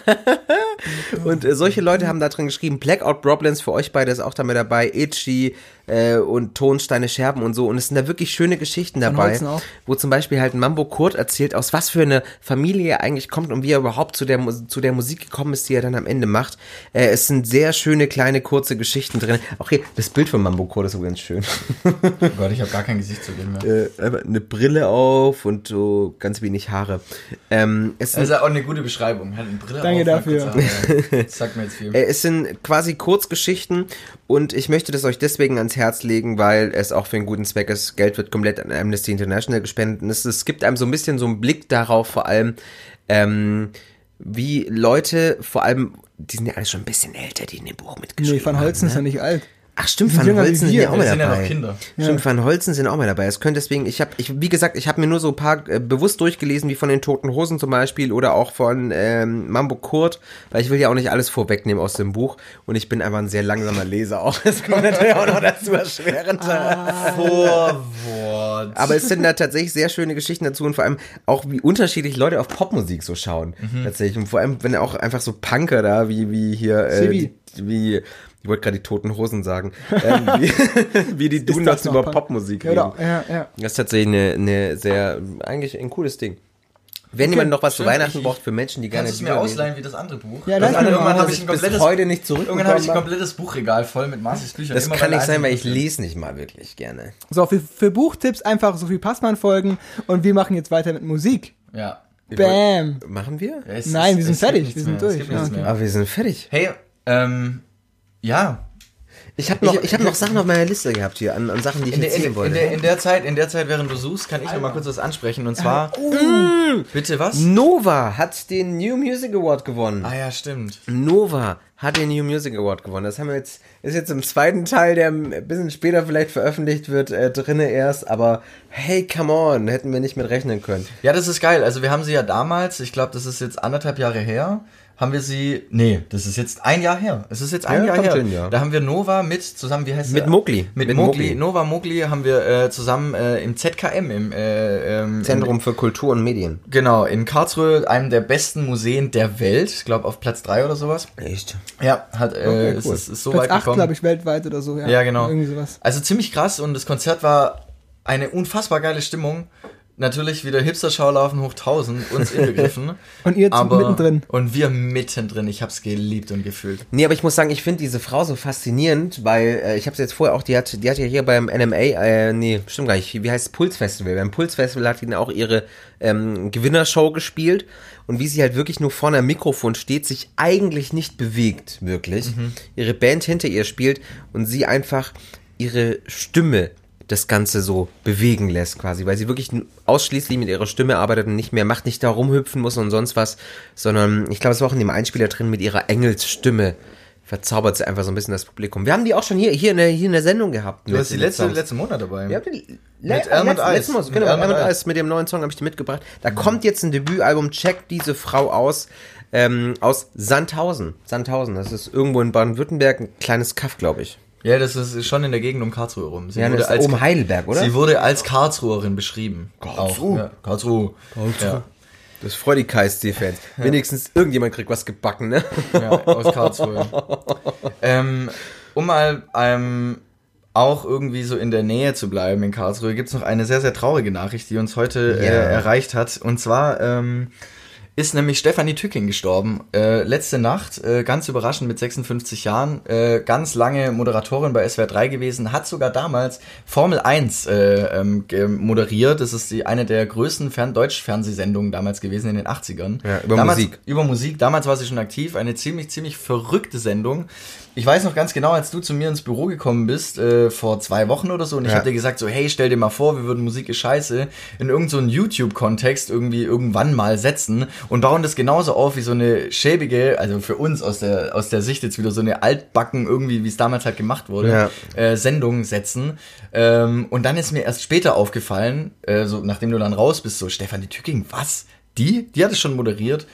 und äh, solche Leute haben da drin geschrieben, Blackout Problems für euch beide ist auch damit dabei, Itchy äh, und Tonsteine Scherben und so. Und es sind da wirklich schöne Geschichten dabei, wo zum Beispiel halt ein Mambo Kurt erzählt, aus was für eine Familie er eigentlich kommt und wie er überhaupt zu der, zu der Musik gekommen ist, die er dann am Ende macht. Äh, es sind sehr schöne, kleine, kurze Geschichten drin. Auch hier, das Bild von Mambo Kurt ist übrigens schön. Oh Gott, ich habe gar kein Gesicht zu dem mehr. äh, einfach eine Brille auf und so ganz wenig Haare. Ähm, es Das ist auch eine gute Beschreibung. Hat eine Brille Danke auf, dafür. Haare. Das sagt mir jetzt viel. Äh, Es sind quasi Kurzgeschichten und ich möchte das euch deswegen ans Herz legen, weil es auch für einen guten Zweck ist. Geld wird komplett an Amnesty International gespendet und es, es gibt einem so ein bisschen so einen Blick darauf, vor allem, ähm, wie Leute, vor allem, die sind ja alle schon ein bisschen älter, die in dem Buch mitgeschrieben Nee, Van Holzen ist ja haben. Ne? nicht alt. Ach stimmt, Van Holzen sind ja auch mal sind ja dabei. noch Kinder. Stimmt, Van Holzen sind auch mal dabei. Es könnte deswegen, ich habe, ich, wie gesagt, ich habe mir nur so ein paar äh, bewusst durchgelesen, wie von den Toten Hosen zum Beispiel oder auch von ähm, Mambo Kurt, weil ich will ja auch nicht alles vorwegnehmen aus dem Buch und ich bin einfach ein sehr langsamer Leser auch. Das kommt natürlich auch noch dazu erschwerend. Vorwort. Aber es sind da tatsächlich sehr schöne Geschichten dazu und vor allem auch, wie unterschiedlich Leute auf Popmusik so schauen. Tatsächlich. Und vor allem, wenn auch einfach so Punker da, wie, wie hier, äh, wie, ich wollte gerade die Toten Hosen sagen, ähm, wie, wie die Donuts über Punk? Popmusik Ja, reden. oder? ja, ja. Das ist tatsächlich eine, eine sehr, eigentlich ein cooles Ding. Wenn jemand noch was zu Weihnachten ich- braucht für Menschen, die gerne Kannst du es mir ausleihen wie das andere Buch? Ja, das andere, irgendwann mal. habe ich ein bis komplettes, heute nicht Irgendwann habe ich ein komplettes Buchregal voll mit Marcis Büchern. Das Immer kann nicht sein, weil ich lese nicht mal wirklich gerne. So, für, für Buchtipps einfach Sophie Passmann folgen und wir machen jetzt weiter mit Musik. Ja. Bam. Machen wir? Ja, es Nein, ist- wir sind fertig, wir sind durch. Ja, okay. mehr. Aber wir sind fertig. Hey, ähm, ja. Ich habe noch, Ich- ich, hab noch Sachen auf meiner Liste gehabt hier, an, an Sachen, die ich In der, erzählen in, in, wollte. der, in der Zeit, in der Zeit, während du suchst, kann ich noch mal kurz was ansprechen. Und zwar, bitte was? Nova hat den New Music Award gewonnen. Ah ja, stimmt. Nova hat den New Music Award gewonnen. Das haben wir jetzt, ist jetzt im zweiten Teil, der ein bisschen später vielleicht veröffentlicht wird, äh, drinne erst. Aber hey, come on, hätten wir nicht mit rechnen können. Ja, das ist geil. Also wir haben sie ja damals, ich glaube, das ist jetzt anderthalb Jahre her, haben wir sie, nee, das ist jetzt ein Jahr her. Es ist jetzt ein Ja, Jahr her. hin, ja. Da haben wir Nova mit, zusammen, wie heißt Mit der? Mowgli. Mit, Mit Mowgli. Mowgli. Nova Mowgli haben wir äh, zusammen äh, im ZKM, im äh, ähm, Zentrum für Kultur und Medien. In, genau, in Karlsruhe, einem der besten Museen der Welt. Ich glaube auf Platz drei oder sowas. Echt? Ja, hat, äh, Okay, ist, cool. ist, ist so Platz weit 8, gekommen. glaube ich, weltweit oder so. Ja, Ja, genau. Irgendwie sowas. Also ziemlich krass und das Konzert war eine unfassbar geile Stimmung. Natürlich wieder Hipster-Schaulaufen hoch 1000, uns inbegriffen. Und ihr aber, mittendrin. Und wir mittendrin. Ich hab's geliebt und gefühlt. Nee, aber ich muss sagen, ich finde diese Frau so faszinierend, weil äh, ich habe sie jetzt vorher auch, die hat, die hat ja hier beim NMA, äh, nee, stimmt gar nicht, wie heißt es, Pulsfestival. Beim Pulsfestival hat die auch ihre ähm, Gewinnershow gespielt und wie sie halt wirklich nur vor einem Mikrofon steht, sich eigentlich nicht bewegt, wirklich. Ihre Band hinter ihr spielt und sie einfach ihre Stimme das Ganze so bewegen lässt quasi, weil sie wirklich ausschließlich mit ihrer Stimme arbeitet und nicht mehr macht, nicht da rumhüpfen muss und sonst was, sondern ich glaube, es war auch in dem Einspieler drin mit ihrer Engelsstimme verzaubert sie einfach so ein bisschen das Publikum. Wir haben die auch schon hier, hier, in, der, hier in der Sendung gehabt. Du mit- hast die mit letzte, letzten Monat dabei. Ihr habt die, Mit Almond letzt- Eyes. letztes Mal, Mit genau, Almond Eyes. Eyes, mit dem neuen Song habe ich die mitgebracht. Da kommt jetzt ein Debütalbum, check diese Frau aus, ähm, aus Sandhausen. Sandhausen, das ist irgendwo in Baden-Württemberg, ein kleines Kaff, glaube ich. Ja, das ist schon in der Gegend um Karlsruhe rum. Sie Ja, das ist oben Heidelberg, oder? Sie wurde als Karlsruherin beschrieben. Karlsruhe? Ja, Karlsruhe. Ja, Das freut die KSC-Fans. Wenigstens irgendjemand kriegt was gebacken, ne? ja, aus Karlsruhe. ähm, um mal ähm, auch irgendwie so in der Nähe zu bleiben in Karlsruhe, gibt's noch eine sehr, sehr traurige Nachricht, die uns heute äh, Ja. erreicht hat. Und zwar ähm, ist nämlich Stefanie Tücking gestorben. Äh, letzte Nacht, äh, ganz überraschend mit 56 Jahren, äh, ganz lange Moderatorin bei SWR 3 gewesen, hat sogar damals Formel 1 äh, ähm, moderiert. Das ist die, eine der größten Fern Deutsch-Fernsehsendungen damals gewesen in den 80ern. Ja, über damals, Musik. Über Musik. Damals war sie schon aktiv. Eine ziemlich, ziemlich verrückte Sendung. Ich weiß noch ganz genau, als du zu mir ins Büro gekommen bist, äh, vor zwei Wochen oder so, und ich Ja. hab dir gesagt, so, hey, stell dir mal vor, wir würden Musik ist scheiße in irgendeinen so YouTube-Kontext irgendwie irgendwann mal setzen. und bauen das genauso auf wie so eine schäbige, also für uns aus der, aus der Sicht jetzt wieder so eine altbacken irgendwie, wie es damals halt gemacht wurde, Ja. äh, Sendung setzen. Ähm, und dann ist mir erst später aufgefallen, äh, so nachdem du dann raus bist, so Stefanie Tücking, was? Die? Die hat es schon moderiert.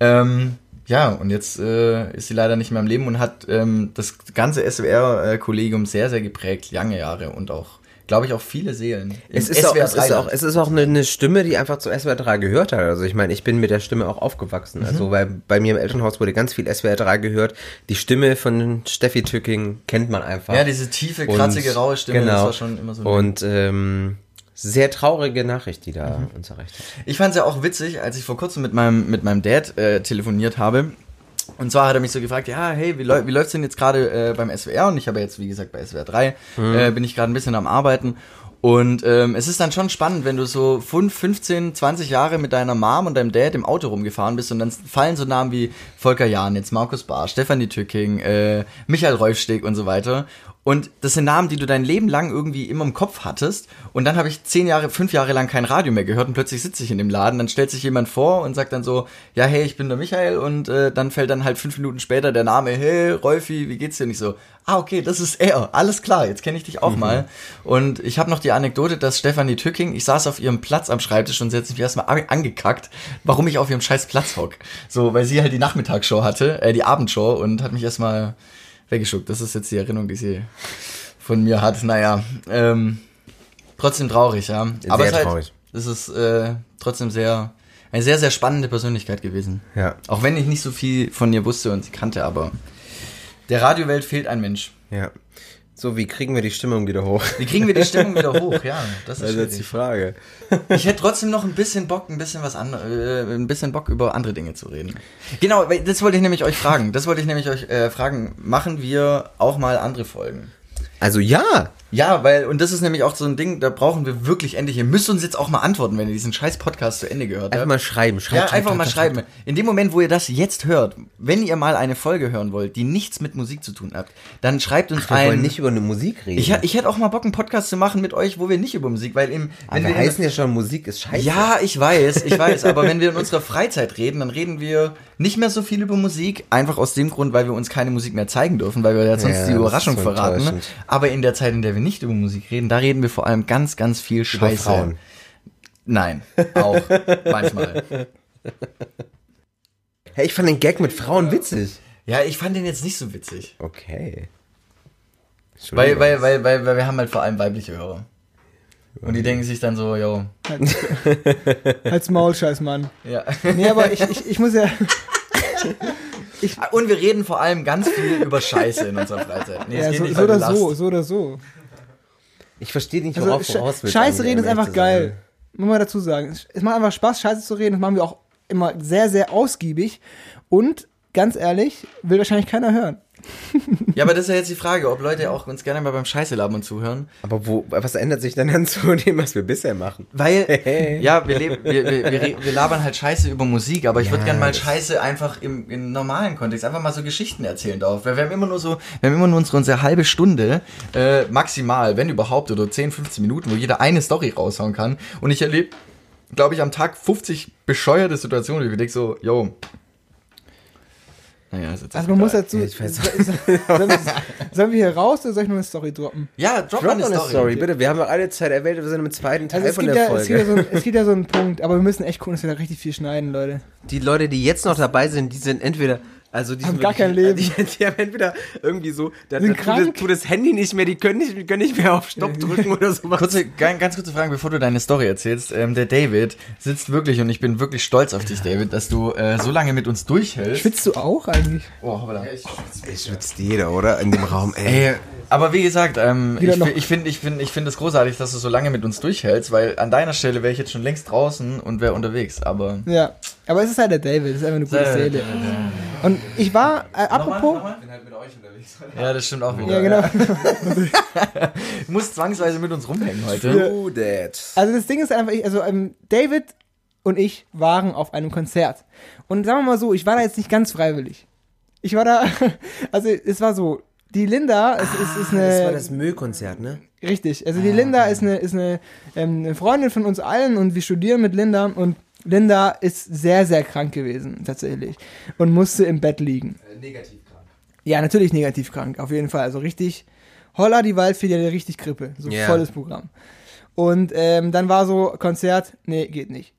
Ähm, ja, und jetzt äh, ist sie leider nicht mehr im Leben und hat ähm, das ganze SWR-Kollegium sehr, sehr geprägt, lange Jahre und auch, glaube ich, auch viele Seelen. Es ist, auch, es, ist auch, es ist auch eine, eine Stimme, die einfach zu SWR 3 gehört hat. Also ich meine, ich bin mit der Stimme auch aufgewachsen. Mhm. Also weil bei mir im Elternhaus wurde ganz viel SWR 3 gehört. Die Stimme von Steffi Tücking kennt man einfach. Ja, diese tiefe, kratzige, Und- raue Stimme, genau. das war schon immer so. Und ähm, sehr traurige Nachricht, die da Mhm. uns erreicht hat. Ich fand es ja auch witzig, als ich vor kurzem mit meinem, mit meinem Dad äh, telefoniert habe. Und zwar hat er mich so gefragt, ja, hey, wie, läu wie läuft's denn jetzt gerade äh, beim SWR? Und ich habe jetzt, wie gesagt, bei SWR 3 äh, bin ich gerade ein bisschen am Arbeiten. Und ähm, es ist dann schon spannend, wenn du so 5, 15, 20 Jahre mit deiner Mom und deinem Dad im Auto rumgefahren bist und dann fallen so Namen wie Volker Janitz, Markus Barr, Stefanie Tücking, äh, Michael Rolfsteg und so weiter. Und das sind Namen, die du dein Leben lang irgendwie immer im Kopf hattest. Und dann habe ich zehn Jahre, fünf Jahre lang kein Radio mehr gehört und plötzlich sitze ich in dem Laden. Dann stellt sich jemand vor und sagt dann so, ja, hey, ich bin der Michael. Und äh, dann fällt dann halt fünf Minuten später der Name, hey, Rolfi, wie geht's dir? nicht so, ah, okay, das ist er. Alles klar, jetzt kenne ich dich auch mal. Und ich habe noch die Anekdote, dass Stefanie Tücking, ich saß auf ihrem Platz am Schreibtisch und sie hat sich erstmal an- angekackt, warum ich auf ihrem scheiß Platz hock. So, weil sie halt die Nachmittagsshow hatte, äh, die Abendshow und hat mich erstmal weggeschuckt. Das ist jetzt die Erinnerung, die sie von mir hat. Naja, ähm, trotzdem traurig, ja. Aber Sehr es ist halt, traurig. es ist äh, trotzdem sehr, eine sehr, sehr spannende Persönlichkeit gewesen. Ja. Auch wenn ich nicht so viel von ihr wusste und sie kannte, aber der Radiowelt fehlt ein Mensch. Ja. So, wie kriegen wir die Stimmung wieder hoch? Wie kriegen wir die Stimmung wieder hoch? Ja, das ist Das ist jetzt die. Frage. Ich hätte trotzdem noch ein bisschen Bock, ein bisschen was anderes, äh, ein bisschen Bock über andere Dinge zu reden. Genau, das wollte ich nämlich euch fragen. Das wollte ich nämlich euch äh, fragen. Machen wir auch mal andere Folgen? Also ja. Ja, weil, und das ist nämlich auch so ein Ding, da brauchen wir wirklich endlich, ihr müsst uns jetzt auch mal antworten, wenn ihr diesen scheiß Podcast zu Ende gehört Einfach habt. mal schreiben. Schreibt, Ja, einfach mal schreiben. In dem Moment, wo ihr das jetzt hört, wenn ihr mal eine Folge hören wollt, die nichts mit Musik zu tun hat, dann schreibt uns Wir ein. wollen nicht über eine Musik reden. ich, ich hätte auch mal Bock, einen Podcast zu machen mit euch, wo wir nicht über Musik, weil im, Aber wir wir heißen ja schon, Musik ist scheiße. ja, ich weiß, ich weiß, aber wenn wir in unserer Freizeit reden, dann reden wir nicht mehr so viel über Musik, einfach aus dem Grund, weil wir uns keine Musik mehr zeigen dürfen, weil wir ja sonst Ja, die Überraschung so verraten. enttäuschend. Aber in der Zeit, in der wir nicht über Musik reden, da reden wir vor allem ganz, ganz viel Über Scheiße. Frauen. Nein, auch manchmal. Hey, ich fand den Gag mit Frauen witzig. Ja, ich fand den jetzt nicht so witzig. Okay. Weil, weil, weil, weil, weil wir haben halt vor allem weibliche Hörer. Und die denken sich dann so, yo, Halt's Maul, scheiß Mann. ja. Nee, aber ich, ich, ich muss ja. Und wir reden vor allem ganz viel über Scheiße in unserer Freizeit. Nee, ja geht so, nicht, so oder so, so oder so. Ich verstehe nicht, Also, worauf du Sche- raus willst. Scheiße reden ist einfach geil. Muss man dazu sagen. Es macht einfach Spaß, Scheiße zu reden. Das machen wir auch immer sehr, sehr ausgiebig. Und ganz ehrlich, will wahrscheinlich keiner hören. Ja, aber das ist ja jetzt die Frage, ob Leute auch uns gerne mal beim Scheiße labern zuhören. Aber wo, was ändert sich denn dann zu dem, was wir bisher machen? Weil, ja, wir, leben, wir, wir, wir, wir labern halt Scheiße über Musik, aber ich würde Ja, gerne mal Scheiße einfach im, im normalen Kontext, einfach mal so Geschichten erzählen darf. Weil wir haben immer nur so, wir haben immer nur unsere, unsere halbe Stunde, äh, maximal, wenn überhaupt, oder 10, 15 Minuten, wo jeder eine Story raushauen kann. Und ich erlebe, glaube ich, am Tag 50 bescheuerte Situationen, wo ich denke so, yo. Naja, ist jetzt Also man muss egal. dazu. Ja, sollen, wir, sollen wir hier raus oder soll ich noch eine Story droppen? Ja, drop, Drop eine eine Story. Story, bitte. Wir haben doch alle Zeit erwählt, wir sind im zweiten Teil Also von der ja, es, gibt ja Folge. so ein, es gibt ja so einen Punkt, aber wir müssen echt gucken, dass wir da richtig viel schneiden, Leute. Die Leute, die jetzt noch dabei sind, die sind entweder, also die Haben gar wirklich- kein Leben. Die, die haben entweder irgendwie so, da, da tut, tut das Handy nicht mehr, die können nicht, können nicht mehr auf Stopp drücken oder sowas. Kurze, ganz, ganz kurze Frage, bevor du deine Story erzählst. Ähm, der David sitzt wirklich und ich bin wirklich stolz auf dich, David, dass du äh, so lange mit uns durchhältst. Schwitzt du auch eigentlich? Oh, hoppala. Ich schwitzt jeder, oder? In dem Raum, ey. Ey, aber wie gesagt, ähm, ich, ich finde ich find, ich find es großartig, dass du so lange mit uns durchhältst, weil an deiner Stelle wäre ich jetzt schon längst draußen und wäre unterwegs, aber... Ja. Aber es ist halt der David, das ist einfach eine gute Seele. Und ich war, äh, apropos. bin halt mit euch unterwegs. Ja, das stimmt auch wieder. Ja, genau. Du musst zwangsweise mit uns rumhängen heute. Dad. Also das Ding ist einfach, ich- also ähm, David und ich waren auf einem Konzert. Und sagen wir mal so, ich war da jetzt nicht ganz freiwillig. Ich war da, also es war so, die Linda, es ist, ist eine, Das war das Müllkonzert, ne? richtig, also die Linda ist eine, ist eine, ähm, eine Freundin von uns allen und wir studieren mit Linda und Linda ist sehr, sehr krank gewesen, tatsächlich. Und musste im Bett liegen. Negativ krank. Ja, natürlich negativ krank, auf jeden Fall. Also richtig, holla die Waldfee, die hatte richtig Grippe. So Ja. volles Programm. Und ähm, dann war so Konzert, nee, geht nicht.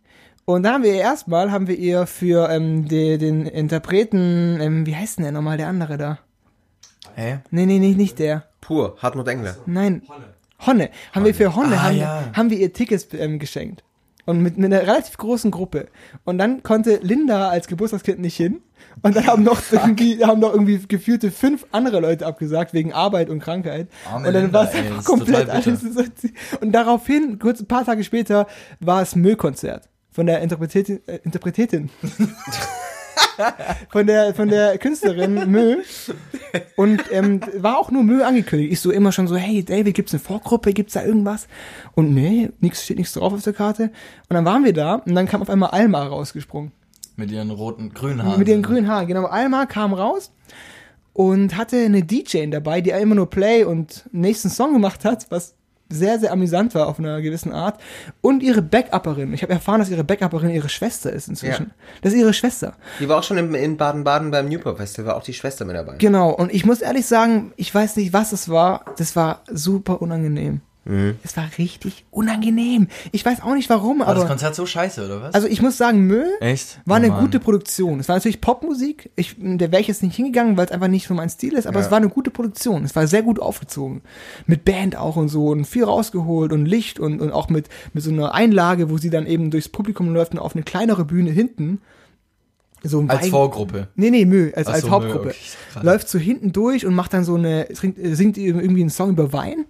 Und dann haben wir ihr erstmal, haben wir ihr für ähm, die, den Interpreten, ähm, wie heißt denn der nochmal, der andere da? Hä? Nee, nee, nee, nicht der. Pur, Hartmut Engler. Nein. Honne. Haben wir für Honne, Ah, haben, ja. haben wir ihr Tickets ähm, geschenkt. Und mit, einer relativ großen Gruppe. Und dann konnte Linda als Geburtstagskind nicht hin. Und dann haben noch irgendwie, haben noch irgendwie gefühlte fünf andere Leute abgesagt wegen Arbeit und Krankheit. Arme und dann war es einfach komplett alles. Und daraufhin, kurz ein paar Tage später, war es Müllkonzert von der Interpretätin. Äh, Interpretätin. von der von der Künstlerin Mö und ähm, war auch nur Mö angekündigt. Ich so immer schon so, hey David, gibt's eine Vorgruppe, gibt's da irgendwas? Und nee, nix steht nichts drauf auf der Karte. Und dann waren wir da und dann kam auf einmal Alma rausgesprungen. Mit ihren roten, grünen Haaren. Mit ihren grünen Haaren, genau. Alma kam raus und hatte eine DJ dabei, die immer nur Play und nächsten Song gemacht hat, was sehr, sehr amüsant war auf einer gewissen Art. Und ihre Backupperin. Ich habe erfahren, dass ihre Backupperin ihre Schwester ist inzwischen. Ja. Das ist ihre Schwester. Die war auch schon in, Baden-Baden beim Newport Festival, war auch die Schwester mit dabei. Genau, und ich muss ehrlich sagen, ich weiß nicht, was es war. Das war super unangenehm. Es war richtig unangenehm. Ich weiß auch nicht warum, War das aber. Konzert so scheiße, oder was? Also ich muss sagen, Müll Echt? war Oh eine Mann. gute Produktion. Es war natürlich Popmusik. Ich, der wäre ich jetzt nicht hingegangen, weil es einfach nicht so mein Stil ist, aber Ja. es war eine gute Produktion. Es war sehr gut aufgezogen. Mit Band auch und so und viel rausgeholt und Licht und, und auch mit, mit so einer Einlage, wo sie dann eben durchs Publikum läuft und auf eine kleinere Bühne hinten. So ein Als Wein- Vorgruppe. Nee, nee, Müll, als, als so, Müll, Hauptgruppe. okay, krass. Läuft so hinten durch und macht dann so eine, singt, singt irgendwie einen Song über Wein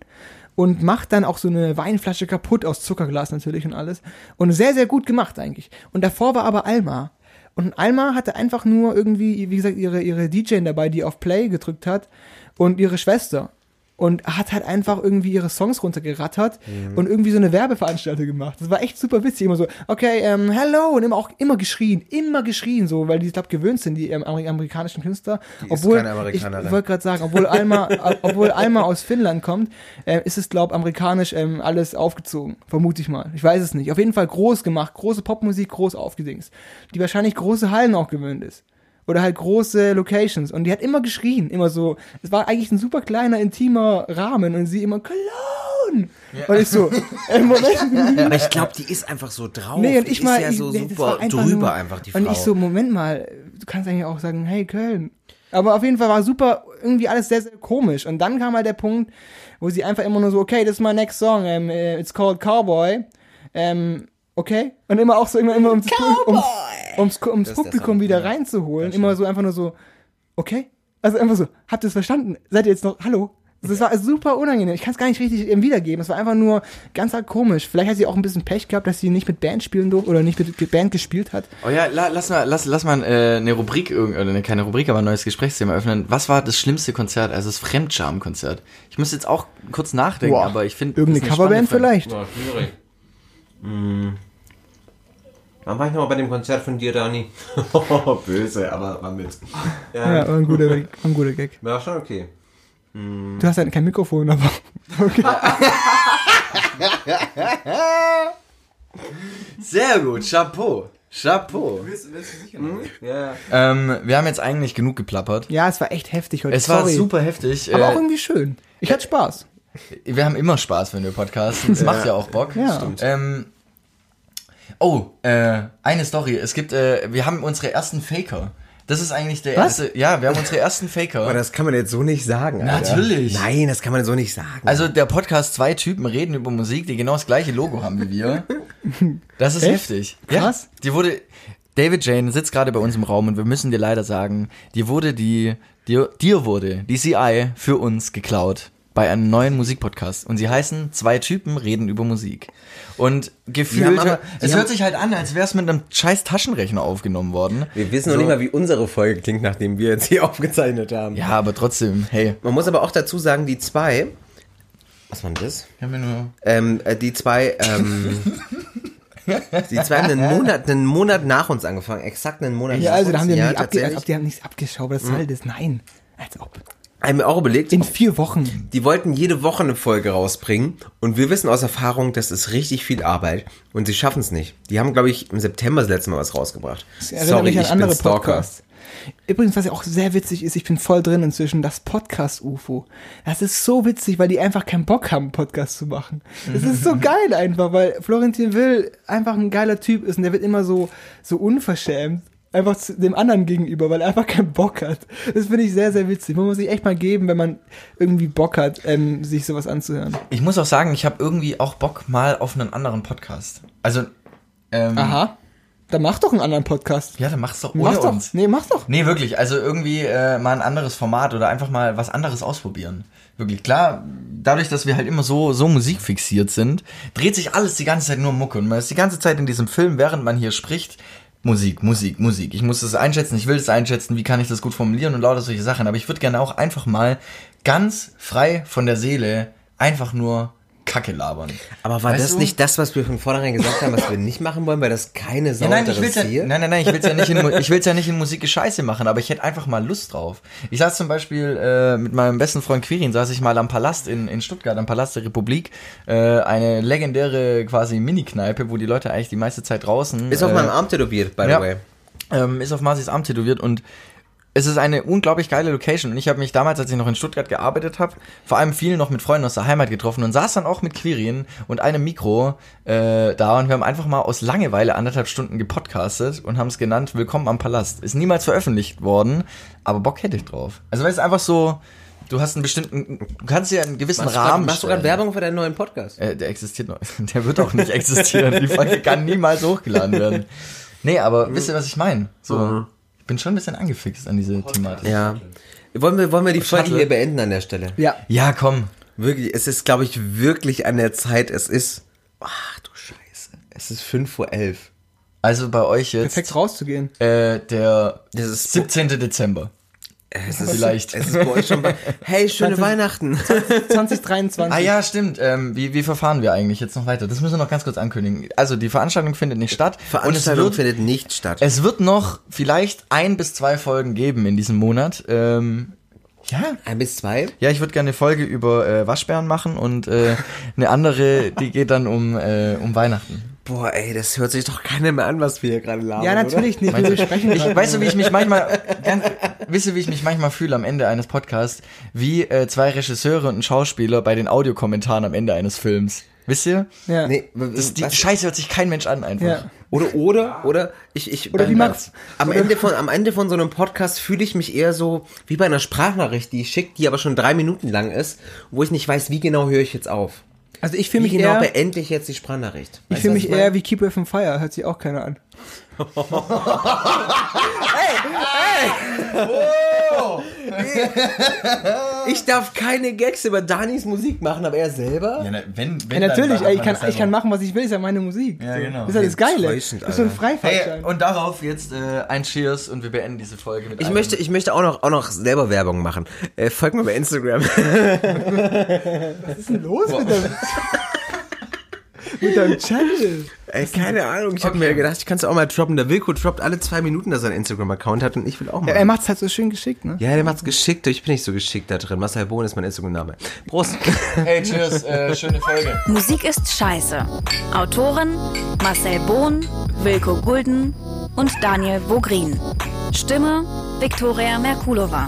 und macht dann auch so eine Weinflasche kaputt aus Zuckerglas natürlich und alles. Und sehr, sehr gut gemacht eigentlich. Und davor war aber Alma. Und Alma hatte einfach nur irgendwie, wie gesagt, ihre, ihre DJ dabei, die auf Play gedrückt hat und ihre Schwester. Und hat halt einfach irgendwie ihre Songs runtergerattert und irgendwie so eine Werbeveranstaltung gemacht. Das war echt super witzig. Immer so, okay, ähm, hello und immer auch immer geschrien, immer geschrien, so, weil die, ich glaube, gewöhnt sind, die ähm, Ameri- amerikanischen Künstler. Die ist obwohl, keine ich, wollte gerade sagen, obwohl Alma, äh, obwohl Alma aus Finnland kommt, äh, ist es, glaube amerikanisch ähm, alles aufgezogen. Vermute ich mal. Ich weiß es nicht. Auf jeden Fall groß gemacht, große Popmusik, groß aufgedingst. Die wahrscheinlich große Hallen auch gewöhnt ist. Oder halt große Locations. Und die hat immer geschrien. Immer so. Es war eigentlich ein super kleiner, intimer Rahmen. Und sie immer, Cologne! Und ich so, äh, Moment. Aber ich glaube, die ist einfach so drauf. Nee, und Die ich ist mal, ja ich, so nee, super einfach drüber nur, einfach, die Frau. Und ich so, Moment mal, du kannst eigentlich auch sagen, hey Köln. Aber auf jeden Fall war super, irgendwie alles sehr, sehr komisch. Und dann kam halt der Punkt, wo sie einfach immer nur so, okay, das ist my next song, um, it's called Cowboy. Ähm, okay? Und immer auch so, immer, immer ums, ums, ums, ums Publikum Song, wieder ja. reinzuholen. Immer so einfach nur so, okay? Also einfach so, habt ihr es verstanden? Seid ihr jetzt noch, hallo? Das war super unangenehm. Ich kann es gar nicht richtig ähm, wiedergeben. Es war einfach nur ganz halt komisch. Vielleicht hat sie auch ein bisschen Pech gehabt, dass sie nicht mit Band spielen durfte oder nicht mit Band gespielt hat. Oh ja, la, lass mal, lass, lass mal äh, eine Rubrik, irgend- oder eine, keine Rubrik, aber ein neues Gesprächsthema öffnen. Was war das schlimmste Konzert, also das Fremdscham-Konzert? Ich muss jetzt auch kurz nachdenken, Boah, aber ich finde... Irgendeine Coverband vielleicht. Ja, schwierig. Hm. Wann war ich nochmal bei dem Konzert von dir, Dani? Böse, aber war mit. Ja, Ja, war ein guter, Gag- war ein guter Gag. war schon okay. Du hast halt kein Mikrofon, aber okay. Sehr gut, Chapeau. Chapeau. Ja. Ähm, wir haben jetzt eigentlich genug geplappert. Ja, es war echt heftig heute. Es war Sorry. super heftig. Aber auch Äh, irgendwie schön. Ich hatte Spaß. wir haben immer Spaß, wenn wir podcasten. Es macht ja auch Bock. Ja. Ähm, oh, äh, eine Story. Es gibt, äh, wir haben unsere ersten Faker. Das ist eigentlich der Was? erste. Ja, wir haben unsere ersten Faker. Aber das kann man jetzt so nicht sagen, Alter. Natürlich. Nein, das kann man so nicht sagen. Also der Podcast zwei Typen reden über Musik, die genau das gleiche Logo haben wie wir. Das ist Echt? heftig. Krass. Ja, die wurde David Jane sitzt gerade bei uns im Raum und wir müssen dir leider sagen, dir wurde die dir, dir wurde die CI für uns geklaut bei einem neuen Musikpodcast und sie heißen zwei Typen reden über Musik. Und gefühlt haben aber- es hört sich halt an, als wäre es mit einem scheiß Taschenrechner aufgenommen worden. wir wissen noch So. nicht mal, wie unsere Folge klingt, nachdem wir jetzt hier aufgezeichnet haben. Ja, aber trotzdem, hey, Man muss aber auch dazu sagen, die zwei. Was war denn das? ja nur Ähm, äh, die zwei, ähm, die zwei haben einen Monat, einen Monat nach uns angefangen, exakt einen Monat Ja, nach also uns. da haben die, ja, nicht abge als tatsächlich. ob die haben nichts abgeschaut. Was soll das? Nein. Als ob. Haben wir auch überlegt, In vier Wochen. die wollten jede Woche eine Folge rausbringen und wir wissen aus Erfahrung, das ist richtig viel Arbeit und sie schaffen es nicht. Die haben, glaube ich, im September das letzte Mal was rausgebracht. Das erinnert mich an ich andere. Podcasts. Übrigens, was ja auch sehr witzig ist, ich bin voll drin inzwischen, das Podcast-UFO. Das ist so witzig, weil die einfach keinen Bock haben, Podcast zu machen. Das ist so geil einfach, weil Florentin Will einfach ein geiler Typ ist und der wird immer so, so unverschämt. Einfach zu dem anderen gegenüber, weil er einfach keinen Bock hat. Das finde ich sehr, sehr witzig. Man muss sich echt mal geben, wenn man irgendwie Bock hat, ähm, sich sowas anzuhören. Ich muss auch sagen, ich habe irgendwie auch Bock mal auf einen anderen Podcast. Also, ähm, Aha. Dann mach doch einen anderen Podcast. Ja, dann mach's doch ohne Mach's doch. uns. Nee, mach's doch. Nee, wirklich. Also irgendwie äh, mal ein anderes Format oder einfach mal was anderes ausprobieren. Wirklich. Klar, dadurch, dass wir halt immer so, so musikfixiert sind, dreht sich alles die ganze Zeit nur um Mucke. Und man ist die ganze Zeit in diesem Film, während man hier spricht, Musik, Musik, Musik. Ich muss das einschätzen, ich will das einschätzen, wie kann ich das gut formulieren und lauter solche Sachen. Aber ich würde gerne auch einfach mal ganz frei von der Seele einfach nur Kacke labern. Aber war Weißt das du? nicht das, was wir von vornherein gesagt haben, was wir nicht machen wollen, weil das keine Sau Ja, nein, ich will's ja, interessiert? nein, nein, nein, ich will's ja nicht in, ich will's ja nicht in Musik Scheiße machen, aber ich hätte einfach mal Lust drauf. Ich saß zum Beispiel äh, mit meinem besten Freund Quirin, saß ich mal am Palast in, in Stuttgart, am Palast der Republik, äh, eine legendäre quasi Mini-Kneipe, wo die Leute eigentlich die meiste Zeit draußen. Ist auf äh, meinem Arm tätowiert, by the ja. way. ähm, ist auf Marcis Arm tätowiert und es ist eine unglaublich geile Location und ich habe mich damals, als ich noch in Stuttgart gearbeitet habe, vor allem viel noch mit Freunden aus der Heimat getroffen und saß dann auch mit Quirin und einem Mikro äh, da und wir haben einfach mal aus Langeweile anderthalb Stunden gepodcastet und haben es genannt Willkommen am Palast. Ist niemals veröffentlicht worden, aber Bock hätte ich drauf. Also weil es einfach so, du hast einen bestimmten, du kannst dir einen gewissen Machst du Rahmen grad- Machst du gerade stellen. Werbung für deinen neuen Podcast? Äh, der existiert noch. Der wird auch nicht existieren. Die Folge kann niemals hochgeladen werden. Nee, aber wisst ihr, was ich meine? So, ich bin schon ein bisschen angefixt an diese Thematik. Ja. Wollen wir, wollen wir die Folge hier beenden an der Stelle? Ja. Ja, komm. Wirklich, es ist, glaube ich, wirklich an der Zeit. Es ist, ach du Scheiße, es ist 5 vor 11. Also bei euch jetzt Perfekt rauszugehen. äh, der Das ist 17. Dezember. Es ist, Vielleicht. Es ist bei euch schon bei, hey, schöne 20 Weihnachten. 2023. Ah ja, stimmt. Ähm, wie, wie verfahren wir eigentlich jetzt noch weiter? Das müssen wir noch ganz kurz ankündigen. Also die Veranstaltung findet nicht statt. Veranstaltung und es wird, findet nicht statt. es wird noch vielleicht ein bis zwei Folgen geben in diesem Monat. Ähm, ja, Ein bis zwei. Ja, ich würde gerne eine Folge über äh, Waschbären machen und äh, eine andere, die geht dann um, äh, um Weihnachten. Boah, ey, das hört sich doch keiner mehr an, was wir hier gerade labern. Ja, natürlich nicht. Wir besprechen Ich, weißt du, wie ich mich manchmal, ganz, wisst ihr, wie ich mich manchmal fühle am Ende eines Podcasts, wie äh, zwei Regisseure und ein Schauspieler bei den Audiokommentaren am Ende eines Films. Wisst ihr? Ja. Oder? Nee, Das, die was- Scheiße hört sich kein Mensch an einfach. Ja. Oder, oder, oder, ich, ich, Oder wie Max. Am Ende von, am Ende von so einem Podcast fühle ich mich eher so wie bei einer Sprachnachricht, die ich schicke, die aber schon drei Minuten lang ist, wo ich nicht weiß, wie genau höre ich jetzt auf. Also ich fühle mich genau eher, beende ich jetzt die Sprachnachricht? ich fühle mich eher wie Keep Away from Fire. Hört sich auch keiner an. meine? Ich darf keine Gags über Danis Musik machen, aber er selber? Ja, na, wenn, Ja, natürlich, ey, ich, kann, ich kann machen, was ich will, ist ja meine Musik. Ja, genau. Das ist ja das Geile. Das ist so ein. Freifahrtschein. Hey, und darauf jetzt äh, ein Cheers und wir beenden diese Folge mit Ich einem- möchte, ich möchte auch noch, auch noch selber Werbung machen. Äh, folgt mir bei Instagram. Was ist denn los mit deinem, mit deinem Channel? Ey, keine Ahnung, ich habe mir gedacht, ich kann es auch mal droppen. Der Wilko droppt alle zwei Minuten, dass er einen Instagram-Account hat und ich will auch mal. Ja, er macht's halt so schön geschickt, ne? Ja, der macht's geschickt. Ich bin nicht so geschickt da drin. Marcel Bohn ist mein Instagram-Name. Prost. Hey, Cheers, äh, schöne Folge. Musik ist scheiße. Autoren Marcel Bohn, Wilko Gulden und Daniel Vogrin. Stimme Viktoria Merkulova.